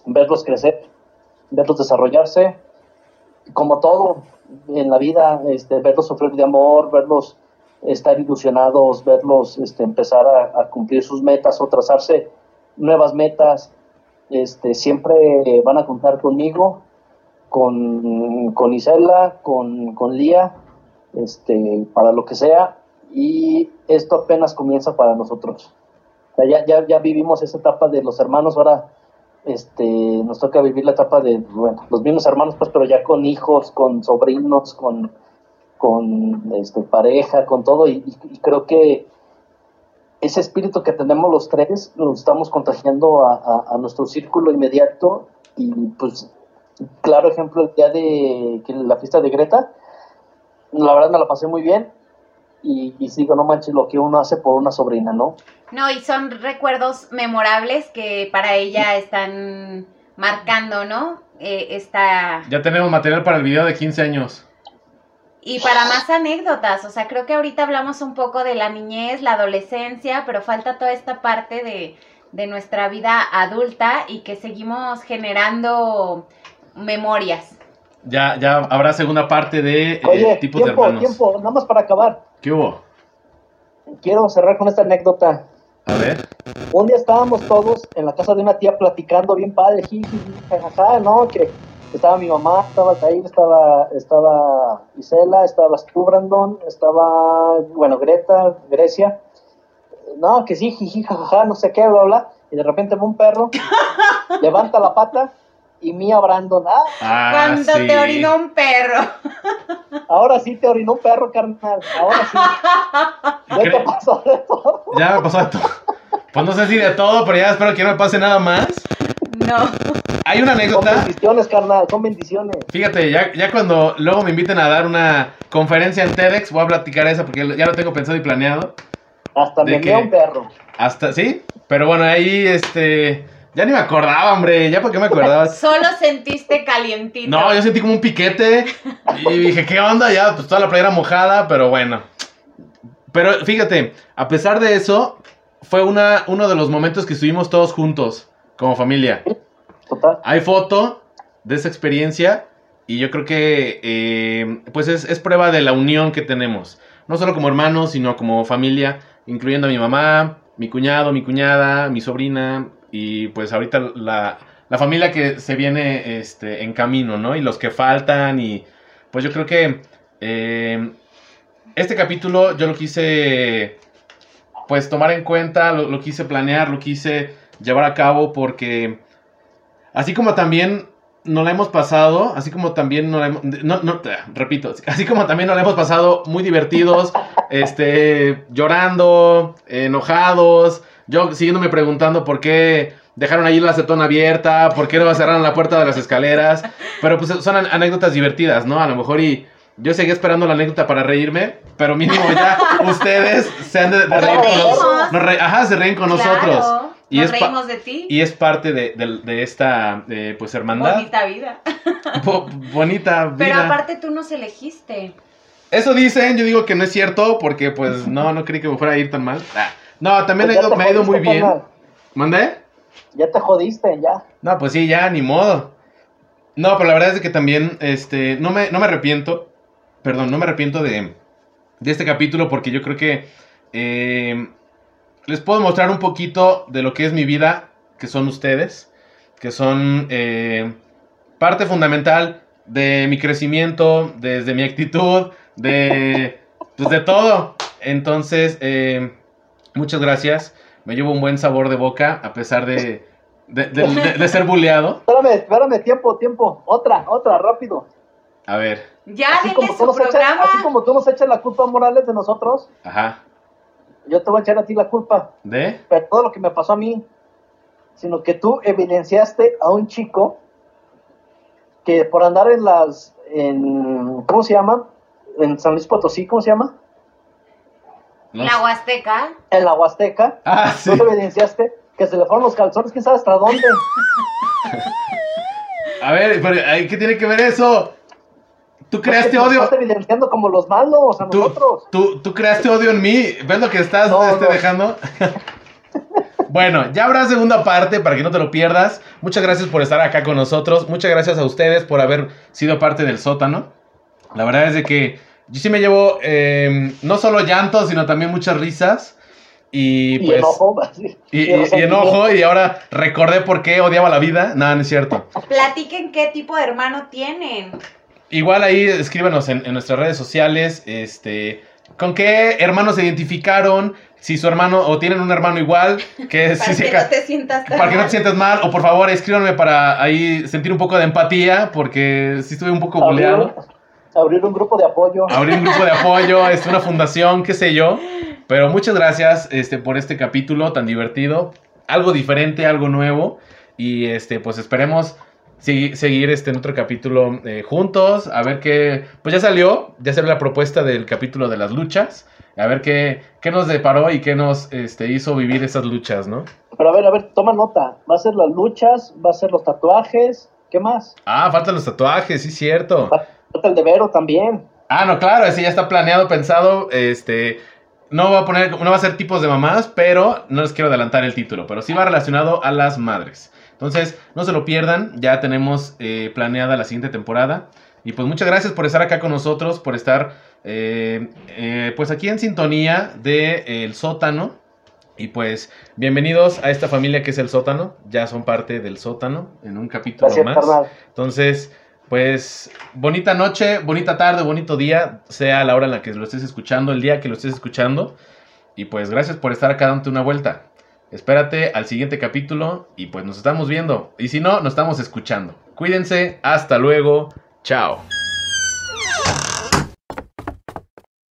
verlos crecer, verlos desarrollarse, como todo en la vida, este, verlos sufrir de amor, verlos estar ilusionados, verlos este, empezar a, cumplir sus metas o trazarse nuevas metas, este, siempre van a contar conmigo, con, con Isela, con, con Lía, este, para lo que sea, y esto apenas comienza para nosotros. Ya, ya, ya vivimos esa etapa de los hermanos, ahora este, nos toca vivir la etapa de bueno, los mismos hermanos, pues, pero ya con hijos, con sobrinos, con, con este, pareja, con todo, y, creo que ese espíritu que tenemos los tres lo estamos contagiando a, a- a nuestro círculo inmediato y pues claro ejemplo el día de la fiesta de Greta la verdad me la pasé muy bien y, y sigo no manches lo que uno hace por una sobrina no No, y son recuerdos memorables que para ella están marcando, ¿no? Eh, esta... Ya tenemos material para el video de 15 años. Y para más anécdotas, o sea, creo que ahorita hablamos un poco de la niñez, la adolescencia, pero falta toda esta parte de, de nuestra vida adulta y que seguimos generando memorias. Ya, ya habrá segunda parte de eh, oye tipos de hermanos. tiempo nada más para acabar ¿Qué hubo? quiero cerrar con esta anécdota A ver. Un día estábamos todos en la casa de una tía platicando bien padre, jiji, jajaja, ¿no? Que estaba mi mamá, estaba Tair, estaba, estaba Isela, estabas tú, Brandon, estaba, bueno, Greta, Grecia. No, que sí, jiji, jajaja, no sé qué, bla, bla. Y de repente ve un perro, levanta la pata y Mía Brandon. Ah, Cuando sí. te orinó un perro. ahora sí te orinó un perro, carnal. Ahora sí. Ya te pasó de todo. Ya me pasó de todo. Pues no sé si de todo, pero ya espero que no me pase nada más. No. Hay una Son anécdota. bendiciones, carnal, son bendiciones. Fíjate, ya, ya cuando luego me inviten a dar una conferencia en TEDx, voy a platicar esa porque ya lo tengo pensado y planeado. Hasta ¿De me qué? mea un perro. Hasta, ¿sí? Pero bueno, ahí, este... Ya ni me acordaba, hombre. ¿Ya por qué me acordaba? Solo sentiste calientito. No, yo sentí como un piquete y dije, ¿qué onda? Ya, pues toda la playera mojada, pero bueno. Pero fíjate, a pesar de eso, fue una, uno de los momentos que estuvimos todos juntos, como familia. Total. Hay foto de esa experiencia y yo creo que eh, pues es, es prueba de la unión que tenemos. No solo como hermanos, sino como familia, incluyendo a mi mamá, mi cuñado, mi cuñada, mi sobrina y pues ahorita la, la familia que se viene este, en camino, ¿no? Y los que faltan y pues yo creo que eh, este capítulo yo lo quise pues tomar en cuenta, lo, quise planear, lo quise llevar a cabo porque así como también nos la hemos pasado, así como también nos la hemos, no, no, repito, así como también nos la hemos pasado muy divertidos, este, llorando, enojados, yo siguiéndome preguntando por qué dejaron ahí la acetona abierta, por qué no cerraron la puerta de las escaleras, pero pues son an- anécdotas divertidas, ¿no? A lo mejor y yo seguí esperando la anécdota para reírme, pero mínimo ya ustedes se han de, de reír con reímos. nos- nos re- ajá, se ríen con nosotros. Claro, Y Nos es reímos de ti. Y es parte de, de- de esta, eh, pues, hermandad. Bonita vida. Bo- bonita vida. Pero aparte tú nos elegiste. Eso dicen, yo digo que no es cierto, porque, pues, no, no creí que me fuera a ir tan mal. Ah, No, también Pues ha ido- me ha ido muy bien. carnal. ¿Mandé? Ya te jodiste, ya. No, pues sí, ya, ni modo. No, pero la verdad es que también, este, no me, no me arrepiento, perdón, no me arrepiento de, de este capítulo porque yo creo que eh, les puedo mostrar un poquito de lo que es mi vida, que son ustedes, que son eh, parte fundamental de mi crecimiento, desde mi actitud, de, pues de todo. Entonces, eh, muchas gracias. Me llevo un buen sabor de boca a pesar de, de, de- de- de ser buleado. Espérame, espérame, tiempo, tiempo. Otra, otra, rápido. A ver, Ya Así como, su nos echas, programa. así como tú nos echas la culpa a Morales de nosotros, ajá. yo te voy a echar a ti la culpa. ¿De? Pero todo lo que me pasó a mí, sino que tú evidenciaste a un chico que por andar en las, en, ¿cómo se llama? En San Luis Potosí, ¿cómo se llama? No La. Huasteca. En la Huasteca, Ah, sí. tú evidenciaste que se le fueron los calzones, quién sabe hasta dónde. A ver, pero ay, ¿qué tiene que ver eso? Tú creaste Nos odio. Estás evidenciando como los malos a Tú, nosotros. tú, tú creaste odio en mí. ¿Ves lo que estás No, este, no. dejando? bueno, ya habrá segunda parte para que no te lo pierdas. Muchas gracias por estar acá con nosotros. Muchas gracias a ustedes por haber sido parte del sótano. La verdad es de que yo sí me llevo eh, no solo llantos, sino también muchas risas. Y Y pues. enojo, Y, y y- enojo, y ahora recordé por qué odiaba la vida. Nada, no es cierto. Platiquen qué tipo de hermano tienen. Igual ahí escríbanos en, en nuestras redes sociales, este, con qué hermanos se identificaron, si su hermano o tienen un hermano igual, que Para que no te sientas tan para que no te sientas mal, o por favor escríbanme para ahí sentir un poco de empatía, porque sí estuve un poco boleado. Abrir un grupo de apoyo. Abrir un grupo de apoyo, es una fundación, qué sé yo. Pero muchas gracias este, por este capítulo tan divertido, algo diferente, algo nuevo. Y este, pues esperemos segui- seguir este, en otro capítulo eh, juntos. A ver qué. Pues ya salió, ya salió la propuesta del capítulo de las luchas. A ver qué, qué nos deparó y qué nos este, hizo vivir esas luchas, ¿no? Pero a ver, a ver, toma nota. Va a ser las luchas, va a ser los tatuajes. ¿Qué más? Ah, faltan los tatuajes, sí, cierto. Falta el de Vero también. Ah, no, claro, ese ya está planeado, pensado. Este. No va a poner, no va a ser tipos de mamás, pero no les quiero adelantar el título, pero sí va relacionado a las madres. Entonces, no se lo pierdan, ya tenemos eh, planeada la siguiente temporada. Y pues muchas gracias por estar acá con nosotros, por estar eh, eh, pues aquí en sintonía de El Sótano. Y pues bienvenidos a esta familia que es El Sótano. Ya son parte del Sótano en un capítulo Gracias, más. carnal. Entonces, pues, bonita noche, bonita tarde, bonito día, sea la hora en la que lo estés escuchando, el día que lo estés escuchando. Y pues, gracias por estar acá dándote una vuelta. Espérate al siguiente capítulo y pues nos estamos viendo. Y si no, nos estamos escuchando. Cuídense, hasta luego, chao.